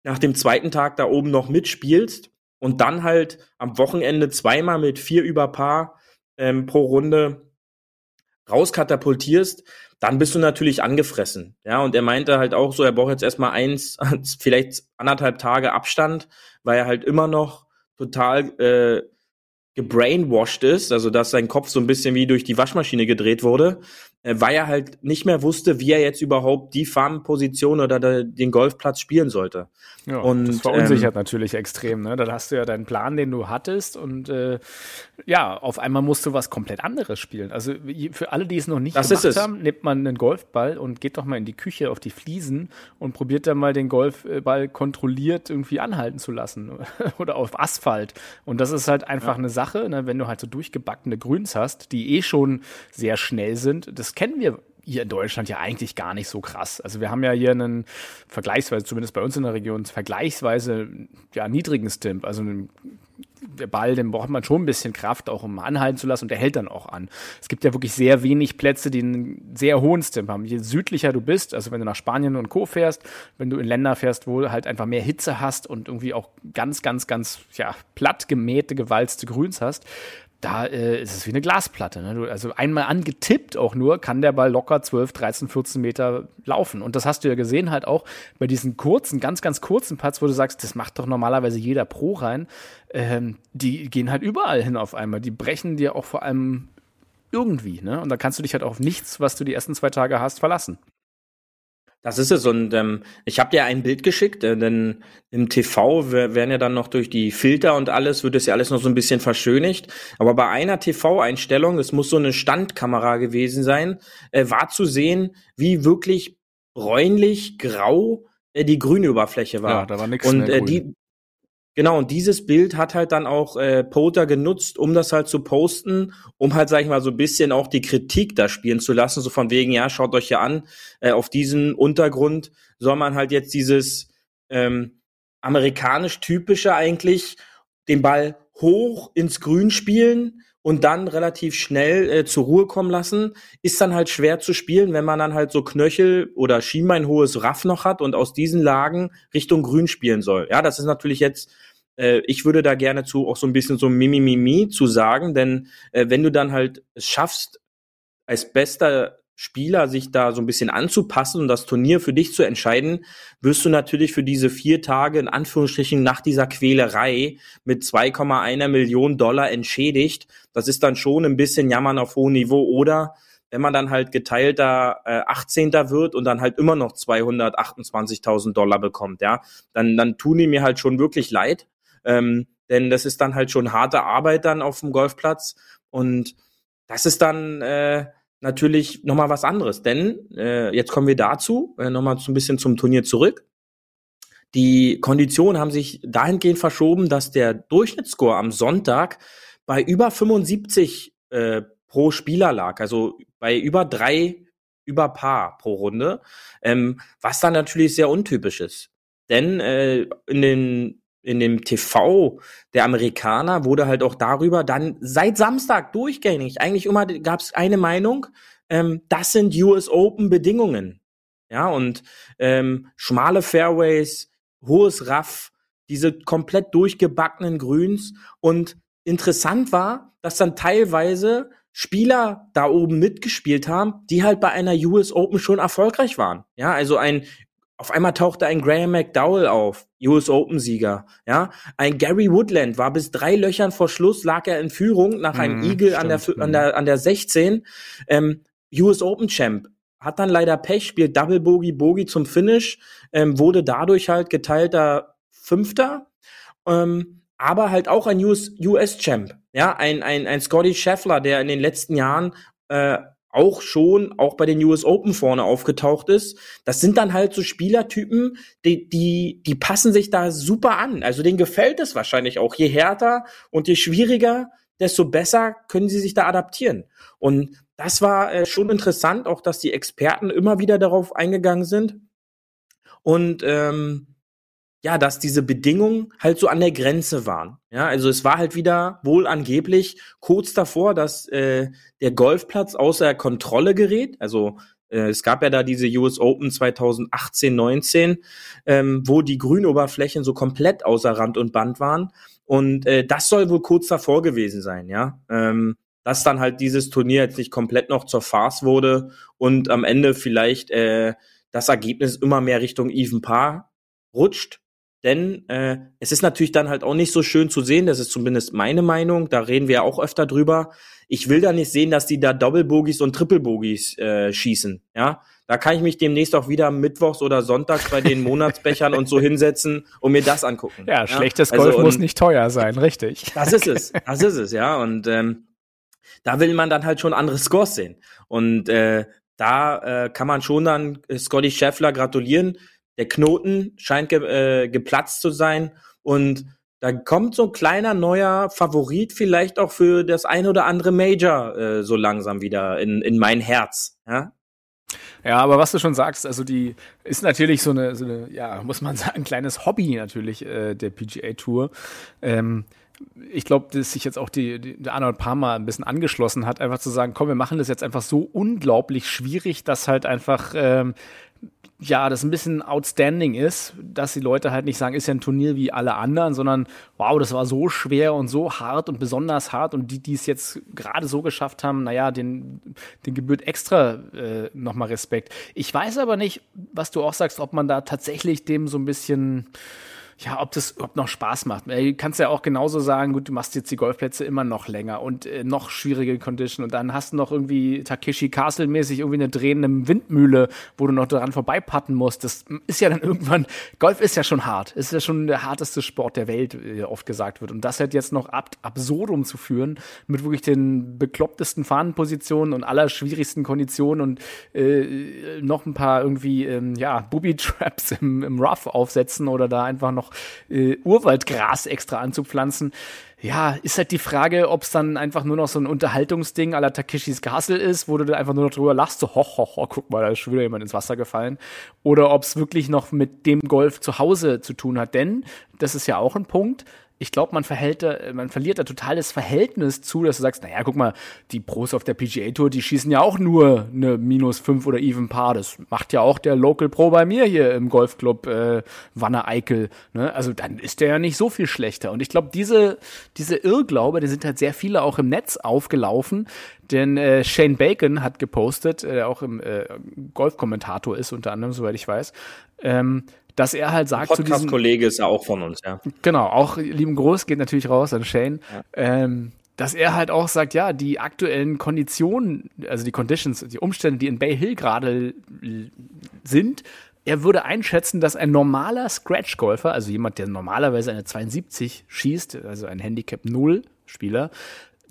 nach dem zweiten Tag da oben noch mitspielst und dann halt am Wochenende zweimal mit vier über Paar ähm, pro Runde rauskatapultierst, dann bist du natürlich angefressen. Ja, und er meinte halt auch so, er braucht jetzt erstmal eins, vielleicht anderthalb Tage Abstand, weil er halt immer noch total äh, gebrainwashed ist, also dass sein Kopf so ein bisschen wie durch die Waschmaschine gedreht wurde, weil er halt nicht mehr wusste, wie er jetzt überhaupt die Farmposition oder den Golfplatz spielen sollte. Ja, und das verunsichert ähm, natürlich extrem. Ne? Dann hast du ja deinen Plan, den du hattest und äh, ja, auf einmal musst du was komplett anderes spielen. Also für alle, die es noch nicht gemacht haben, nimmt man einen Golfball und geht doch mal in die Küche auf die Fliesen und probiert dann mal den Golfball kontrolliert irgendwie anhalten zu lassen oder auf Asphalt. Und das ist halt einfach ja. eine Sache, ne? wenn du halt so durchgebackene Grüns hast, die eh schon sehr schnell sind. Das kennen wir hier in Deutschland ja eigentlich gar nicht so krass. Also wir haben ja hier einen vergleichsweise, zumindest bei uns in der Region, vergleichsweise ja, niedrigen Stimp. Also einen, der Ball, den braucht man schon ein bisschen Kraft, auch um anhalten zu lassen und der hält dann auch an. Es gibt ja wirklich sehr wenig Plätze, die einen sehr hohen Stimp haben. Je südlicher du bist, also wenn du nach Spanien und Co. fährst, wenn du in Länder fährst, wo halt einfach mehr Hitze hast und irgendwie auch ganz, ganz, ganz, ja, platt gemähte, gewalzte Grüns hast, da äh, ist es wie eine Glasplatte. Ne? Du, also einmal angetippt auch nur, kann der Ball locker 12, 13, 14 Meter laufen. Und das hast du ja gesehen halt auch bei diesen kurzen, ganz, ganz kurzen Putts, wo du sagst, das macht doch normalerweise jeder Pro rein. Ähm, die gehen halt überall hin auf einmal. Die brechen dir auch vor allem irgendwie. Ne? Und da kannst du dich halt auf nichts, was du die ersten zwei Tage hast, verlassen. Das ist es. Und ähm, ich habe dir ein Bild geschickt, äh, denn im TV werden ja dann noch durch die Filter und alles, wird es ja alles noch so ein bisschen verschönigt. Aber bei einer TV-Einstellung, es muss so eine Standkamera gewesen sein, äh, war zu sehen, wie wirklich bräunlich grau äh, die grüne Oberfläche war. Ja, da war nichts Und mehr äh, die, Genau, und dieses Bild hat halt dann auch äh, Poter genutzt, um das halt zu posten, um halt, sag ich mal, so ein bisschen auch die Kritik da spielen zu lassen, so von wegen, ja, schaut euch ja an, äh, auf diesen Untergrund soll man halt jetzt dieses ähm, amerikanisch typische eigentlich, den Ball hoch ins Grün spielen und dann relativ schnell äh, zur Ruhe kommen lassen, ist dann halt schwer zu spielen, wenn man dann halt so Knöchel oder Schienbeinhohes Raff noch hat und aus diesen Lagen Richtung Grün spielen soll. Ja, das ist natürlich jetzt äh, ich würde da gerne zu auch so ein bisschen so Mimimimi zu sagen, denn äh, wenn du dann halt es schaffst, als bester Spieler sich da so ein bisschen anzupassen und das Turnier für dich zu entscheiden, wirst du natürlich für diese vier Tage in Anführungsstrichen nach dieser Quälerei mit 2,1 Millionen Dollar entschädigt. Das ist dann schon ein bisschen Jammern auf hohem Niveau oder wenn man dann halt geteilter äh, 18. wird und dann halt immer noch 228.000 Dollar bekommt, ja, dann, dann tun die mir halt schon wirklich leid. Ähm, denn das ist dann halt schon harte Arbeit dann auf dem Golfplatz. Und das ist dann äh, natürlich nochmal was anderes. Denn äh, jetzt kommen wir dazu, äh, nochmal so ein bisschen zum Turnier zurück. Die Konditionen haben sich dahingehend verschoben, dass der Durchschnittsscore am Sonntag bei über 75 äh, pro Spieler lag, also bei über drei über Paar pro Runde, ähm, was dann natürlich sehr untypisch ist. Denn äh, in den in dem TV der Amerikaner wurde halt auch darüber dann seit Samstag durchgängig, eigentlich immer gab es eine Meinung, ähm, das sind US Open Bedingungen. Ja, und ähm, schmale Fairways, hohes Raff, diese komplett durchgebackenen Grüns. Und interessant war, dass dann teilweise Spieler da oben mitgespielt haben, die halt bei einer US Open schon erfolgreich waren. Ja, also ein auf einmal tauchte ein Graham McDowell auf, US Open Sieger, ja. Ein Gary Woodland war bis drei Löchern vor Schluss lag er in Führung nach einem Mhm, Eagle an der, stimmt, an der, an der 16. Ähm, US Open Champ hat dann leider Pech, spielt Double Bogey Bogey zum Finish, ähm, wurde dadurch halt geteilter Fünfter, ähm, aber halt auch ein US, US Champ, ja, ein, ein, ein Scotty Scheffler, der in den letzten Jahren äh, auch schon auch bei den US Open vorne aufgetaucht ist. Das sind dann halt so Spielertypen, die, die, die passen sich da super an. Also denen gefällt es wahrscheinlich auch. Je härter und je schwieriger, desto besser können sie sich da adaptieren. Und das war äh, schon interessant, auch dass die Experten immer wieder darauf eingegangen sind. Und ähm, ja, dass diese Bedingungen halt so an der Grenze waren. Ja, also es war halt wieder wohl angeblich kurz davor, dass äh, der Golfplatz außer Kontrolle gerät. Also äh, es gab ja da diese US Open 2018, 19, ähm, wo die Grünoberflächen so komplett außer Rand und Band waren. Und äh, das soll wohl kurz davor gewesen sein, ja. Ähm, dass dann halt dieses Turnier jetzt nicht komplett noch zur Farce wurde und am Ende vielleicht äh, das Ergebnis immer mehr Richtung Even Par rutscht. Denn äh, es ist natürlich dann halt auch nicht so schön zu sehen, das ist zumindest meine Meinung, da reden wir ja auch öfter drüber. Ich will da nicht sehen, dass die da Doppelbogies und Triple-Bogies äh, schießen. Ja, da kann ich mich demnächst auch wieder mittwochs oder sonntags bei den Monatsbechern und so hinsetzen und mir das angucken. Ja, schlechtes Golf Also, muss nicht teuer sein, richtig. das ist es, das ist es, ja. Und ähm, da will man dann halt schon andere Scores sehen. Und äh, da äh, kann man schon dann äh, Scotty Scheffler gratulieren. Der Knoten scheint ge äh, geplatzt zu sein. Und da kommt so ein kleiner neuer Favorit vielleicht auch für das ein oder andere Major äh, so langsam wieder in, in mein Herz. Ja? Ja, aber was du schon sagst, also die ist natürlich so eine, so eine ja, muss man sagen, ein kleines Hobby natürlich äh, der PGA Tour. Ähm, ich glaube, dass sich jetzt auch die, die, der Arnold Palmer ein bisschen angeschlossen hat, einfach zu sagen, komm, wir machen das jetzt einfach so unglaublich schwierig, dass halt einfach ähm, ja, das ein bisschen outstanding ist, dass die Leute halt nicht sagen, ist ja ein Turnier wie alle anderen, sondern wow, das war so schwer und so hart und besonders hart und die, die es jetzt gerade so geschafft haben, naja, den, den gebührt extra äh, nochmal Respekt. Ich weiß aber nicht, was du auch sagst, ob man da tatsächlich dem so ein bisschen ja, ob das überhaupt noch Spaß macht. Du kannst ja auch genauso sagen, gut, du machst jetzt die Golfplätze immer noch länger und äh, noch schwierige Condition und dann hast du noch irgendwie Takeshi Castle mäßig irgendwie eine drehende Windmühle, wo du noch daran vorbeipatten musst. Das ist ja dann irgendwann, Golf ist ja schon hart. Ist ja schon der harteste Sport der Welt, wie oft gesagt wird. Und das halt jetzt noch ab absurdum zu führen, mit wirklich den beklopptesten Fahnenpositionen und aller schwierigsten Konditionen und äh, noch ein paar irgendwie, ähm, ja, Booby-Traps im, im Rough aufsetzen oder da einfach noch äh, Urwaldgras extra anzupflanzen. Ja, ist halt die Frage, ob es dann einfach nur noch so ein Unterhaltungsding aller Takeshis Castle ist, wo du dann einfach nur noch drüber lachst, so hoch, hoch, hoch, guck mal, da ist schon wieder jemand ins Wasser gefallen. Oder ob es wirklich noch mit dem Golf zu Hause zu tun hat. Denn, das ist ja auch ein Punkt, ich glaube, man verhält da, man verliert da total das Verhältnis zu, dass du sagst, naja, guck mal, die Pros auf der PGA Tour, die schießen ja auch nur eine minus fünf oder even Paar. Das macht ja auch der Local Pro bei mir hier im Golfclub äh, Wanne Eickel. Ne? Also dann ist der ja nicht so viel schlechter. Und ich glaube, diese, diese Irrglaube, die sind halt sehr viele auch im Netz aufgelaufen. Denn äh, Shane Bacon hat gepostet, äh, auch im äh, Golfkommentator ist unter anderem, soweit ich weiß, ähm, dass er halt sagt zu diesem Kollege ist ja auch von uns, ja. Genau, auch lieben Gruß geht natürlich raus an Shane. Ja. Ähm, dass er halt auch sagt, ja, die aktuellen Konditionen, also die Conditions, die Umstände, die in Bay Hill gerade sind, er würde einschätzen, dass ein normaler Scratch-Golfer, also jemand, der normalerweise eine 72 schießt, also ein Handicap 0 Spieler,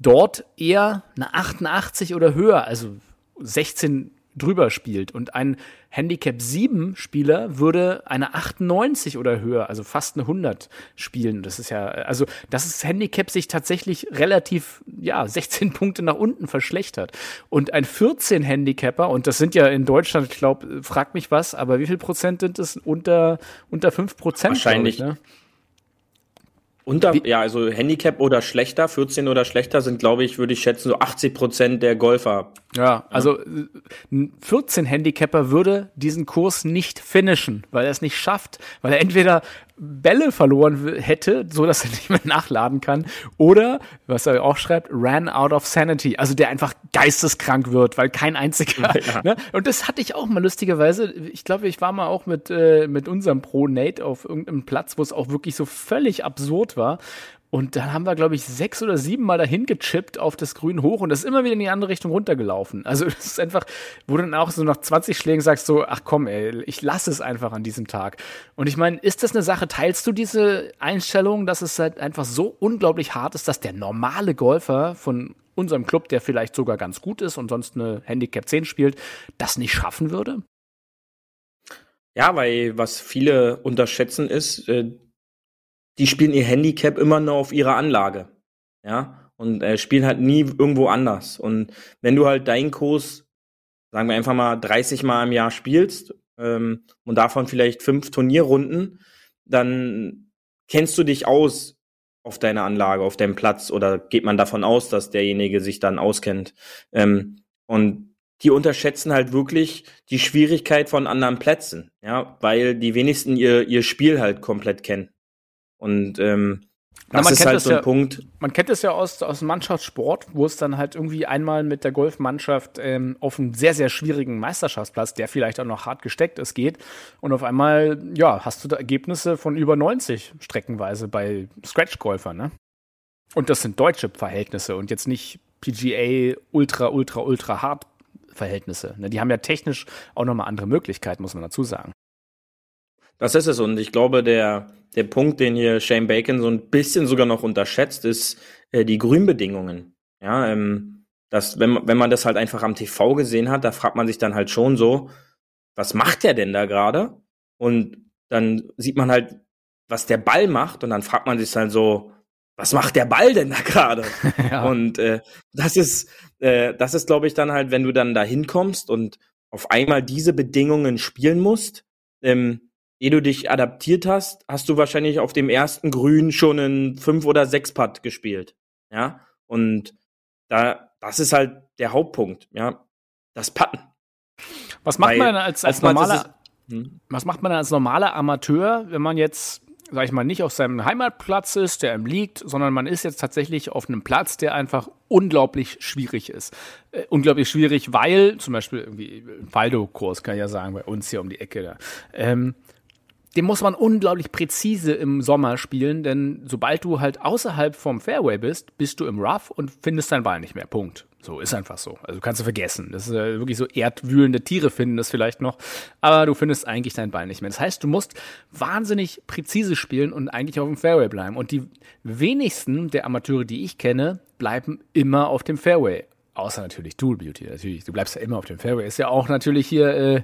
dort eher eine 88 oder höher, also 16 drüber spielt. Und ein Handicap 7 Spieler würde eine 98 oder höher, also fast eine 100 spielen. Das ist ja, also, dass das Handicap sich tatsächlich relativ, ja, 16 Punkte nach unten verschlechtert. Und ein 14 Handicapper, und das sind ja in Deutschland, ich glaube, frag mich was, aber wie viel Prozent sind es? Unter, unter 5 Prozent? Wahrscheinlich. Ich, ne? Unter, Wie? ja, also Handicap oder schlechter, 14 oder schlechter sind, glaube ich, würde ich schätzen, so 80 Prozent der Golfer. Ja, also ein 14 Handicapper würde diesen Kurs nicht finishen, weil er es nicht schafft, weil er entweder Bälle verloren hätte, so dass er nicht mehr nachladen kann. Oder, was er auch schreibt, ran out of sanity. Also der einfach geisteskrank wird, weil kein einziger. Ja. Ne? Und das hatte ich auch mal lustigerweise. Ich glaube, ich war mal auch mit, äh, mit unserem Pro Nate auf irgendeinem Platz, wo es auch wirklich so völlig absurd war. Und dann haben wir, glaube ich, sechs oder sieben Mal dahin gechippt auf das Grün hoch und das ist immer wieder in die andere Richtung runtergelaufen. Also das ist einfach, wo du dann auch so nach 20 Schlägen sagst so, ach komm, ey, ich lasse es einfach an diesem Tag. Und ich meine, ist das eine Sache, teilst du diese Einstellung, dass es halt einfach so unglaublich hart ist, dass der normale Golfer von unserem Club, der vielleicht sogar ganz gut ist und sonst eine Handicap 10 spielt, das nicht schaffen würde? Ja, weil was viele unterschätzen ist, äh, die spielen ihr Handicap immer nur auf ihrer Anlage. Ja, und äh, spielen halt nie irgendwo anders. Und wenn du halt deinen Kurs, sagen wir einfach mal, 30 Mal im Jahr spielst ähm, und davon vielleicht fünf Turnierrunden, dann kennst du dich aus auf deiner Anlage, auf deinem Platz oder geht man davon aus, dass derjenige sich dann auskennt. Ähm, und die unterschätzen halt wirklich die Schwierigkeit von anderen Plätzen, ja, weil die wenigsten ihr, ihr Spiel halt komplett kennen. Und ähm, das Na, ist halt so ein ja, Punkt. Man kennt es ja aus, aus dem Mannschaftssport, wo es dann halt irgendwie einmal mit der Golfmannschaft ähm, auf einen sehr, sehr schwierigen Meisterschaftsplatz, der vielleicht auch noch hart gesteckt ist, geht. Und auf einmal, ja, hast du da Ergebnisse von über 90 streckenweise bei Scratch-Golfern, ne? Und das sind deutsche Verhältnisse und jetzt nicht PGA ultra, ultra, ultra hart Verhältnisse. Ne? Die haben ja technisch auch nochmal andere Möglichkeiten, muss man dazu sagen. Das ist es. Und ich glaube, der, der Punkt, den hier Shane Bacon so ein bisschen sogar noch unterschätzt, ist äh, die Grünbedingungen. Ja, ähm, das, wenn, wenn man das halt einfach am TV gesehen hat, da fragt man sich dann halt schon so, was macht der denn da gerade? Und dann sieht man halt, was der Ball macht, und dann fragt man sich halt so, was macht der Ball denn da gerade? ja. Und äh, das ist, äh, das ist, glaube ich, dann halt, wenn du dann da hinkommst und auf einmal diese Bedingungen spielen musst, ähm, ehe du dich adaptiert hast, hast du wahrscheinlich auf dem ersten Grün schon einen 5 oder 6 Putt gespielt. Ja, und da, das ist halt der Hauptpunkt, ja, das Putten. Was macht Weil, man als, als normaler, hm? was macht man als normaler Amateur, wenn man jetzt sag ich mal, nicht auf seinem Heimatplatz ist, der ihm liegt, sondern man ist jetzt tatsächlich auf einem Platz, der einfach unglaublich schwierig ist. Äh, unglaublich schwierig, weil, zum Beispiel irgendwie Waldo-Kurs, kann ich ja sagen, bei uns hier um die Ecke da. Ähm, den muss man unglaublich präzise im Sommer spielen, denn sobald du halt außerhalb vom Fairway bist, bist du im Rough und findest deinen Ball nicht mehr. Punkt. So, ist einfach so. Also kannst du vergessen. Das ist äh, wirklich so erdwühlende Tiere finden das vielleicht noch, aber du findest eigentlich deinen Ball nicht mehr. Das heißt, du musst wahnsinnig präzise spielen und eigentlich auf dem Fairway bleiben. Und die wenigsten der Amateure, die ich kenne, bleiben immer auf dem Fairway. Außer natürlich Dual Beauty. Natürlich, du bleibst ja immer auf dem Fairway. Ist ja auch natürlich hier äh,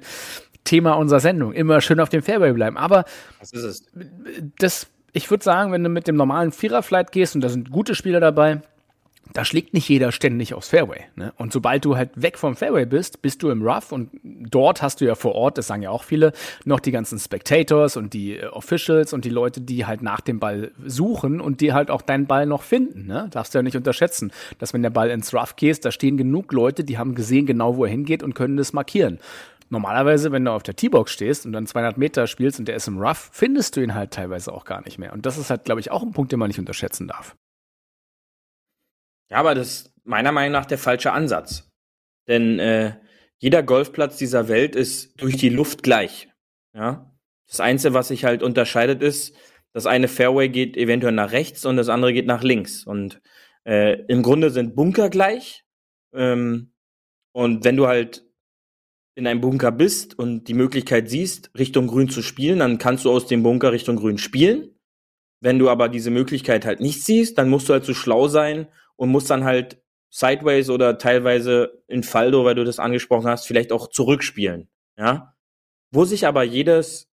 Thema unserer Sendung. Immer schön auf dem Fairway bleiben. Aber Was ist es? das, ich würde sagen, wenn du mit dem normalen Viererflight gehst und da sind gute Spieler dabei, da schlägt nicht jeder ständig aufs Fairway. Ne? Und sobald du halt weg vom Fairway bist, bist du im Rough und dort hast du ja vor Ort, das sagen ja auch viele, noch die ganzen Spectators und die äh, Officials und die Leute, die halt nach dem Ball suchen und die halt auch deinen Ball noch finden. Ne? Darfst du ja nicht unterschätzen, dass wenn der Ball ins Rough geht, da stehen genug Leute, die haben gesehen genau, wo er hingeht und können das markieren. Normalerweise, wenn du auf der T-Box stehst und dann 200 Meter spielst und der ist im Rough, findest du ihn halt teilweise auch gar nicht mehr. Und das ist halt, glaube ich, auch ein Punkt, den man nicht unterschätzen darf. Ja, aber das ist meiner Meinung nach der falsche Ansatz. Denn äh, jeder Golfplatz dieser Welt ist durch die Luft gleich. Ja? Das Einzige, was sich halt unterscheidet, ist, das eine Fairway geht eventuell nach rechts und das andere geht nach links. Und äh, im Grunde sind Bunker gleich. Ähm, und wenn du halt in einem Bunker bist und die Möglichkeit siehst, Richtung Grün zu spielen, dann kannst du aus dem Bunker Richtung Grün spielen. Wenn du aber diese Möglichkeit halt nicht siehst, dann musst du halt so schlau sein und musst dann halt sideways oder teilweise in Faldo, weil du das angesprochen hast, vielleicht auch zurückspielen. Ja? Wo sich aber jedes,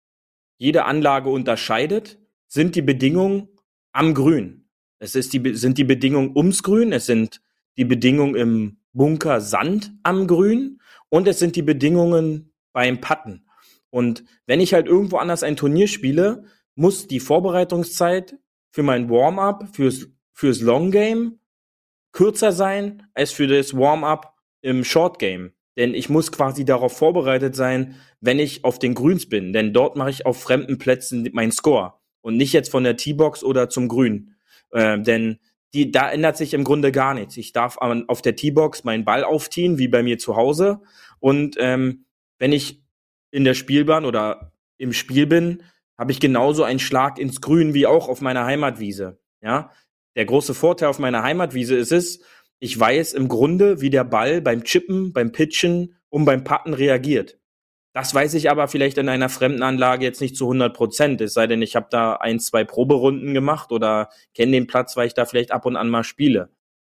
jede Anlage unterscheidet, sind die Bedingungen am Grün. Es ist die, sind die Bedingungen ums Grün, es sind die Bedingungen im Bunker Sand am Grün und es sind die Bedingungen beim Putten. Und wenn ich halt irgendwo anders ein Turnier spiele, muss die Vorbereitungszeit für mein Warm-up, fürs, fürs Long Game kürzer sein als für das Warm-up im Short Game. Denn ich muss quasi darauf vorbereitet sein, wenn ich auf den Grüns bin. Denn dort mache ich auf fremden Plätzen meinen Score. Und nicht jetzt von der T-Box oder zum Grün. Äh, denn die, da ändert sich im Grunde gar nichts. Ich darf auf der T-Box meinen Ball aufziehen, wie bei mir zu Hause. Und ähm, wenn ich in der Spielbahn oder im Spiel bin, habe ich genauso einen Schlag ins Grün wie auch auf meiner Heimatwiese. Ja, der große Vorteil auf meiner Heimatwiese ist es, ich weiß im Grunde, wie der Ball beim Chippen, beim Pitchen und beim Patten reagiert. Das weiß ich aber vielleicht in einer fremden Anlage jetzt nicht zu 100 Prozent. Es sei denn, ich habe da ein, zwei Proberunden gemacht oder kenne den Platz, weil ich da vielleicht ab und an mal spiele.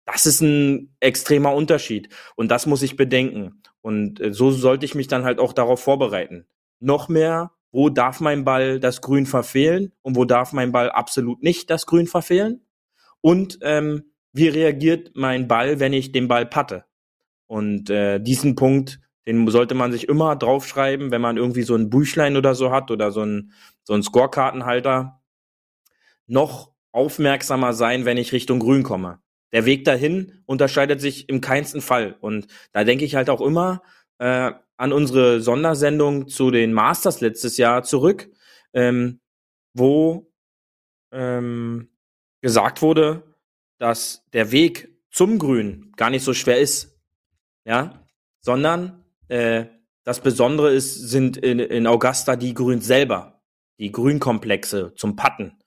Das ist ein extremer Unterschied und das muss ich bedenken. Und äh, so sollte ich mich dann halt auch darauf vorbereiten. Noch mehr, wo darf mein Ball das Grün verfehlen und wo darf mein Ball absolut nicht das Grün verfehlen? Und ähm, wie reagiert mein Ball, wenn ich den Ball patte? Und äh, diesen Punkt den sollte man sich immer draufschreiben, wenn man irgendwie so ein Büchlein oder so hat oder so ein, so ein Scorekartenhalter. Noch aufmerksamer sein, wenn ich Richtung Grün komme. Der Weg dahin unterscheidet sich im keinsten Fall. Und da denke ich halt auch immer äh, an unsere Sondersendung zu den Masters letztes Jahr zurück, ähm, wo ähm, gesagt wurde, dass der Weg zum Grün gar nicht so schwer ist. Ja, sondern äh, das Besondere ist, sind in, in Augusta die Grüns selber, die Grünkomplexe zum Patten.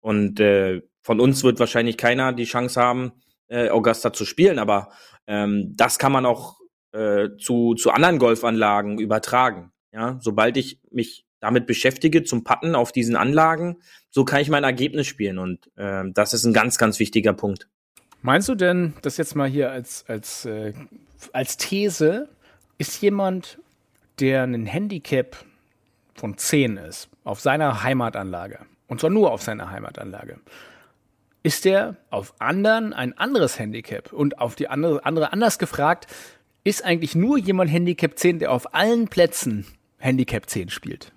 Und äh, von uns wird wahrscheinlich keiner die Chance haben, äh, Augusta zu spielen, aber ähm, das kann man auch äh, zu, zu anderen Golfanlagen übertragen. Ja, sobald ich mich damit beschäftige zum Patten auf diesen Anlagen, so kann ich mein Ergebnis spielen und äh, das ist ein ganz, ganz wichtiger Punkt. Meinst du denn, das jetzt mal hier als, als, äh, als These, ist jemand, der ein Handicap von 10 ist, auf seiner Heimatanlage, und zwar nur auf seiner Heimatanlage, ist der auf anderen ein anderes Handicap? Und auf die andere, andere anders gefragt, ist eigentlich nur jemand Handicap 10, der auf allen Plätzen Handicap 10 spielt?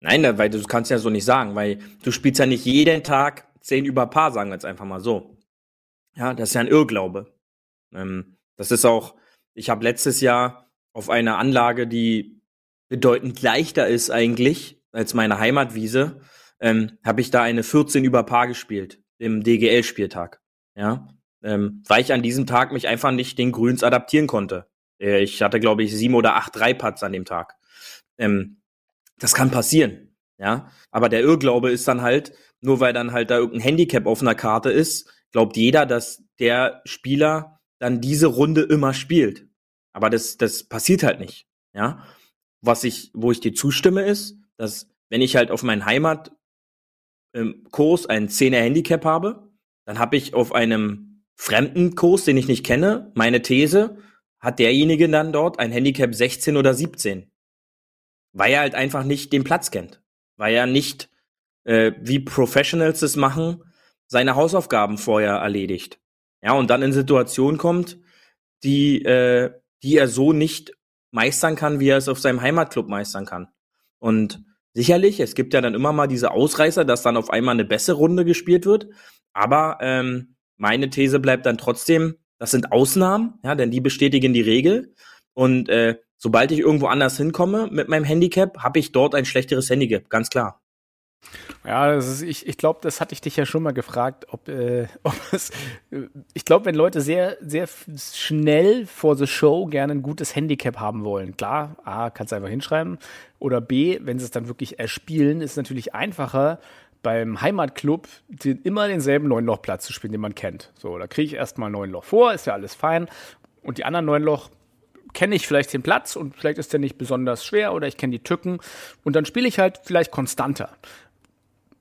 Nein, weil du kannst ja so nicht sagen, weil du spielst ja nicht jeden Tag 10 über Paar, sagen wir jetzt einfach mal so. Ja, das ist ja ein Irrglaube. Ähm, das ist auch, ich habe letztes Jahr auf einer Anlage, die bedeutend leichter ist eigentlich als meine Heimatwiese, ähm, habe ich da eine 14 über Paar gespielt im DGL-Spieltag. Ja, ähm, weil ich an diesem Tag mich einfach nicht den Grüns adaptieren konnte. Äh, ich hatte, glaube ich, sieben oder acht Dreipatz an dem Tag. Ähm, Das kann passieren, ja. Aber der Irrglaube ist dann halt, nur weil dann halt da irgendein Handicap auf einer Karte ist, glaubt jeder, dass der Spieler dann diese Runde immer spielt. Aber das, das passiert halt nicht, ja. Was ich, wo ich dir zustimme, ist, dass wenn ich halt auf meinen Heimatkurs ähm, ein 10er Handicap habe, dann habe ich auf einem fremden Kurs, den ich nicht kenne, meine These, hat derjenige dann dort ein Handicap 16 oder 17. Weil er halt einfach nicht den Platz kennt. Weil er nicht, äh, wie Professionals es machen, seine Hausaufgaben vorher erledigt. Ja, und dann in Situationen kommt, die, äh, die er so nicht meistern kann, wie er es auf seinem Heimatclub meistern kann. Und sicherlich, es gibt ja dann immer mal diese Ausreißer, dass dann auf einmal eine bessere Runde gespielt wird. Aber ähm, meine These bleibt dann trotzdem, das sind Ausnahmen, ja, denn die bestätigen die Regel. Und äh, sobald ich irgendwo anders hinkomme mit meinem Handicap, habe ich dort ein schlechteres Handicap, ganz klar. Ja, ist, ich, ich glaube, das hatte ich dich ja schon mal gefragt, ob, äh, ob es. Ich glaube, wenn Leute sehr, sehr schnell vor the Show gerne ein gutes Handicap haben wollen, klar, A, kannst du einfach hinschreiben. Oder B, wenn sie es dann wirklich erspielen, ist es natürlich einfacher, beim Heimatclub den, immer denselben Neunlochplatz zu spielen, den man kennt. So, da kriege ich erstmal neun Loch vor, ist ja alles fein. Und die anderen neun Loch kenne ich vielleicht den Platz und vielleicht ist der nicht besonders schwer oder ich kenne die Tücken und dann spiele ich halt vielleicht konstanter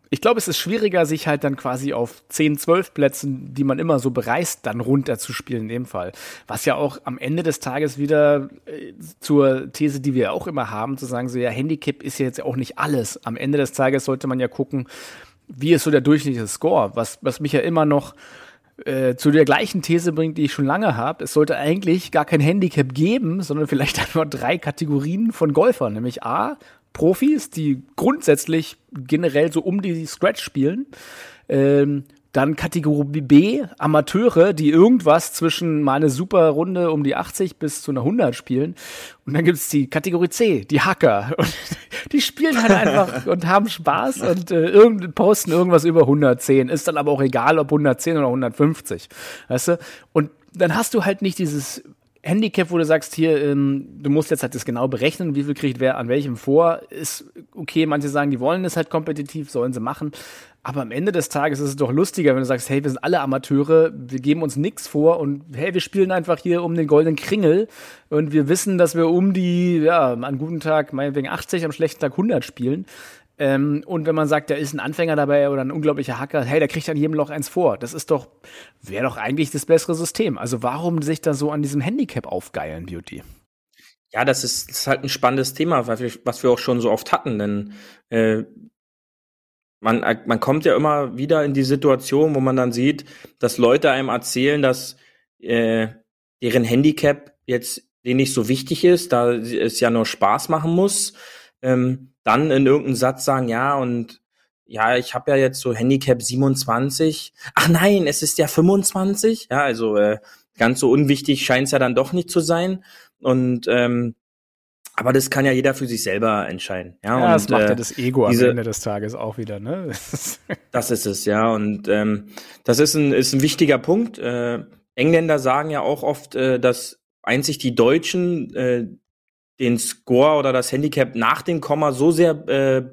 ich glaube, es ist schwieriger, sich halt dann quasi auf 10, 12 Plätzen, die man immer so bereist, dann runterzuspielen in dem Fall. Was ja auch am Ende des Tages wieder äh, zur These, die wir auch immer haben, zu sagen, so ja, Handicap ist ja jetzt auch nicht alles. Am Ende des Tages sollte man ja gucken, wie ist so der durchschnittliche Score, was, was mich ja immer noch äh, zu der gleichen These bringt, die ich schon lange habe. Es sollte eigentlich gar kein Handicap geben, sondern vielleicht einfach drei Kategorien von Golfern, nämlich A, Profis, die grundsätzlich generell so um die Scratch spielen. Ähm, dann Kategorie B, Amateure, die irgendwas zwischen mal eine super Runde um die 80 bis zu einer 100 spielen. Und dann gibt's die Kategorie C, die Hacker. Und die spielen halt einfach und haben Spaß und äh, irgend, posten irgendwas über 110. Ist dann aber auch egal, ob 110 oder 150. Weißt du? Und dann hast du halt nicht dieses Handicap, wo du sagst, hier, ähm, du musst jetzt halt das genau berechnen, wie viel kriegt wer an welchem vor, ist okay. Manche sagen, die wollen es halt kompetitiv, sollen sie machen. Aber am Ende des Tages ist es doch lustiger, wenn du sagst, hey, wir sind alle Amateure, wir geben uns nichts vor und hey, wir spielen einfach hier um den goldenen Kringel und wir wissen, dass wir um die, ja, an guten Tag, meinetwegen 80, am schlechten Tag 100 spielen. Ähm, und wenn man sagt, da ist ein Anfänger dabei oder ein unglaublicher Hacker, hey, der kriegt an jedem Loch eins vor. Das ist doch, wäre doch eigentlich das bessere System. Also warum sich da so an diesem Handicap aufgeilen, Beauty? Ja, das ist, das ist halt ein spannendes Thema, was wir, was wir auch schon so oft hatten, denn äh, man, man kommt ja immer wieder in die Situation, wo man dann sieht, dass Leute einem erzählen, dass äh, deren Handicap jetzt denen nicht so wichtig ist, da es ja nur Spaß machen muss. Ähm, dann in irgendeinem Satz sagen, ja, und ja, ich habe ja jetzt so Handicap 27. Ach nein, es ist ja 25. Ja, also äh, ganz so unwichtig scheint es ja dann doch nicht zu sein. Und ähm, aber das kann ja jeder für sich selber entscheiden. Ja, ja und, das macht ja äh, das Ego diese, am Ende des Tages auch wieder, ne? das ist es, ja. Und ähm, das ist ein, ist ein wichtiger Punkt. Äh, Engländer sagen ja auch oft, äh, dass einzig die Deutschen äh, den Score oder das Handicap nach dem Komma so sehr äh,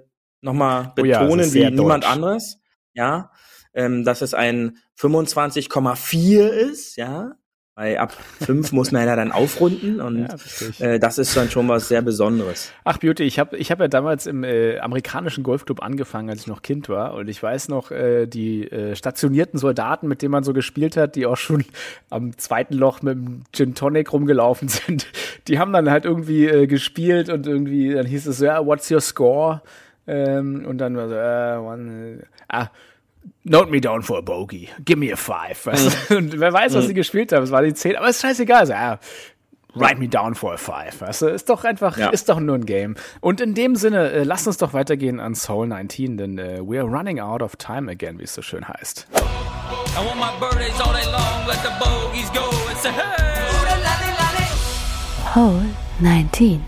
nochmal betonen oh ja, wie niemand anderes. Ja, ähm, dass es ein 25,4 ist, ja. Weil ab fünf muss man ja dann aufrunden und ja, äh, das ist dann schon was sehr Besonderes. Ach Beauty, ich habe ich hab ja damals im äh, amerikanischen Golfclub angefangen, als ich noch Kind war und ich weiß noch, äh, die äh, stationierten Soldaten, mit denen man so gespielt hat, die auch schon am zweiten Loch mit dem Gin Tonic rumgelaufen sind, die haben dann halt irgendwie äh, gespielt und irgendwie, dann hieß es so, ja, what's your score? Ähm, und dann war so, äh, one, äh, ah, Note me down for a bogey. Give me a five. Weißt du? Und wer weiß, was sie gespielt haben. Es war die zehn, aber ist scheißegal. Also, ja, write me down for a five. Weißt du? Ist doch einfach, ja. ist doch nur ein Game. Und in dem Sinne, äh, lass uns doch weitergehen an Soul 19, denn äh, we are running out of time again, wie es so schön heißt. Hole 19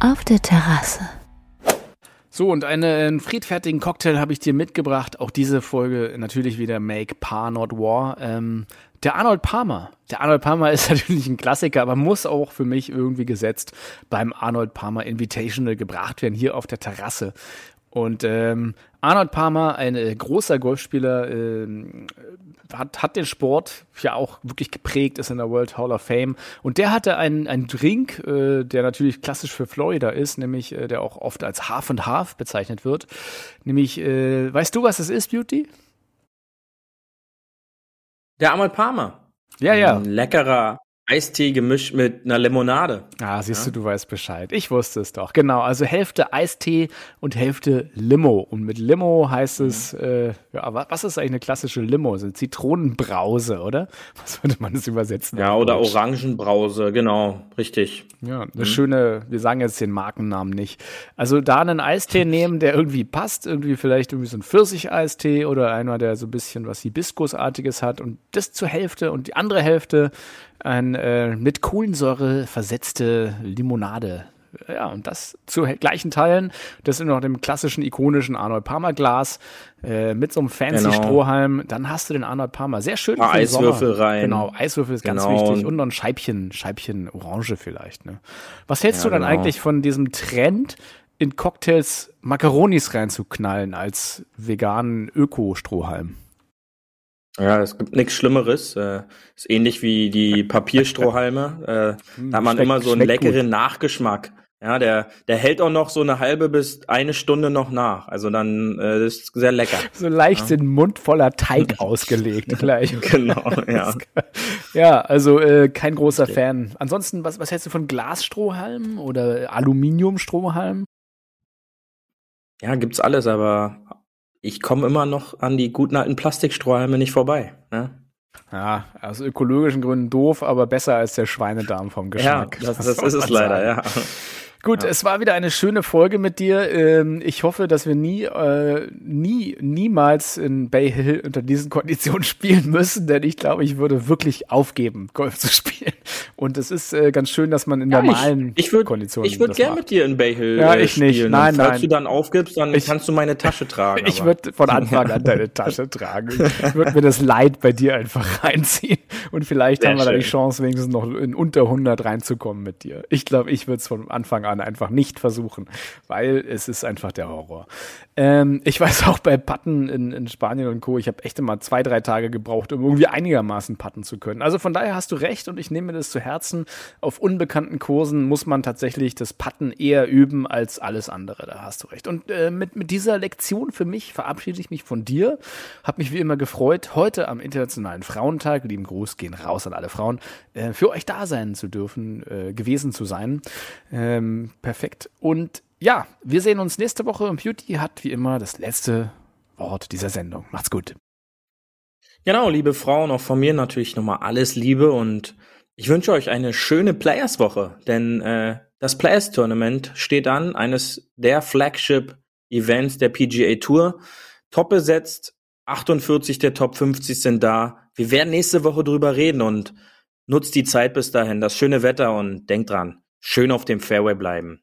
auf der Terrasse. So, und eine, einen friedfertigen Cocktail habe ich dir mitgebracht. Auch diese Folge natürlich wieder Make Par Not War. Ähm, der Arnold Palmer. Der Arnold Palmer ist natürlich ein Klassiker, aber muss auch für mich irgendwie gesetzt beim Arnold Palmer Invitational gebracht werden, hier auf der Terrasse. Und ähm, Arnold Palmer, ein äh, großer Golfspieler, äh, hat, hat den Sport ja auch wirklich geprägt, ist in der World Hall of Fame. Und der hatte einen, einen Drink, äh, der natürlich klassisch für Florida ist, nämlich äh, der auch oft als Half and Half bezeichnet wird. Nämlich, äh, weißt du, was es ist, Beauty? Der Arnold Palmer. Ja, ja. Ein leckerer Eistee gemischt mit einer Limonade. Ah, siehst ja? du, du weißt Bescheid. Ich wusste es doch. Genau, also Hälfte Eistee und Hälfte Limo. Und mit Limo heißt es, mhm. äh, ja, was ist eigentlich eine klassische Limo? So eine Zitronenbrause, oder? Was würde man das übersetzen? Ja, oder Deutsch? Orangenbrause, genau, richtig. Ja, eine mhm. schöne, wir sagen jetzt den Markennamen nicht. Also da einen Eistee nehmen, der irgendwie passt, irgendwie vielleicht irgendwie so ein Pfirsich-Eistee oder einer, der so ein bisschen was Hibiskusartiges hat und das zur Hälfte und die andere Hälfte ein äh, mit Kohlensäure versetzte Limonade. Ja, und das zu gleichen Teilen. Das in noch dem klassischen, ikonischen Arnold Palmer Glas äh, mit so einem fancy genau. Strohhalm. Dann hast du den Arnold Palmer. Sehr schön. Ein Eiswürfel Sommer. rein. Genau, Eiswürfel ist genau. ganz wichtig. Und noch ein Scheibchen, Scheibchen Orange vielleicht. Ne? Was hältst ja, du dann genau. eigentlich von diesem Trend, in Cocktails Macaronis reinzuknallen als veganen Öko-Strohhalm? Ja, es gibt nichts Schlimmeres. Äh, ist ähnlich wie die Papierstrohhalme. äh, da hat man Schmeck, immer so einen leckeren gut. Nachgeschmack. Ja, der, der hält auch noch so eine halbe bis eine Stunde noch nach. Also dann äh, ist sehr lecker. So leicht ja. den Mund voller Teig ausgelegt gleich. genau, ja. ja, also äh, kein großer okay. Fan. Ansonsten, was, was hältst du von Glasstrohhalmen oder Aluminiumstrohhalmen? Ja, gibt's alles, aber ich komme immer noch an die guten alten Plastikstrohhalme nicht vorbei. Ne? Ja, aus ökologischen Gründen doof, aber besser als der Schweinedarm vom Geschmack. Ja, das, das, das ist es leider, ja. Gut, ja. es war wieder eine schöne Folge mit dir. Ähm, ich hoffe, dass wir nie, äh, nie, niemals in Bay Hill unter diesen Konditionen spielen müssen, denn ich glaube, ich würde wirklich aufgeben, Golf zu spielen. Und es ist äh, ganz schön, dass man in ja, normalen ich, ich würd, Konditionen. Ich würde gerne mit dir in Bay Hill ja, ich spielen. nicht. Nein, Und falls nein. du dann aufgibst, dann ich, kannst du meine Tasche tragen. ich würde von Anfang an deine Tasche tragen. Ich würde mir das Leid bei dir einfach reinziehen. Und vielleicht Sehr haben wir schön. da die Chance, wenigstens noch in unter 100 reinzukommen mit dir. Ich glaube, ich würde es von Anfang an einfach nicht versuchen, weil es ist einfach der Horror. Ähm, ich weiß auch bei Patten in, in Spanien und Co., ich habe echt immer zwei, drei Tage gebraucht, um irgendwie einigermaßen patten zu können. Also von daher hast du recht und ich nehme das zu Herzen. Auf unbekannten Kursen muss man tatsächlich das Patten eher üben als alles andere. Da hast du recht. Und äh, mit, mit dieser Lektion für mich verabschiede ich mich von dir. Hab mich wie immer gefreut, heute am Internationalen Frauentag, lieben Gruß gehen raus an alle Frauen, äh, für euch da sein zu dürfen, äh, gewesen zu sein. Ähm, perfekt. Und ja, wir sehen uns nächste Woche und Beauty hat wie immer das letzte Wort dieser Sendung. Macht's gut. Genau, liebe Frauen, auch von mir natürlich nochmal alles Liebe und ich wünsche euch eine schöne Players-Woche, denn äh, das Players-Tournament steht an, eines der Flagship-Events der PGA Tour. Top besetzt, 48 der Top 50 sind da. Wir werden nächste Woche drüber reden und nutzt die Zeit bis dahin, das schöne Wetter und denkt dran, schön auf dem Fairway bleiben.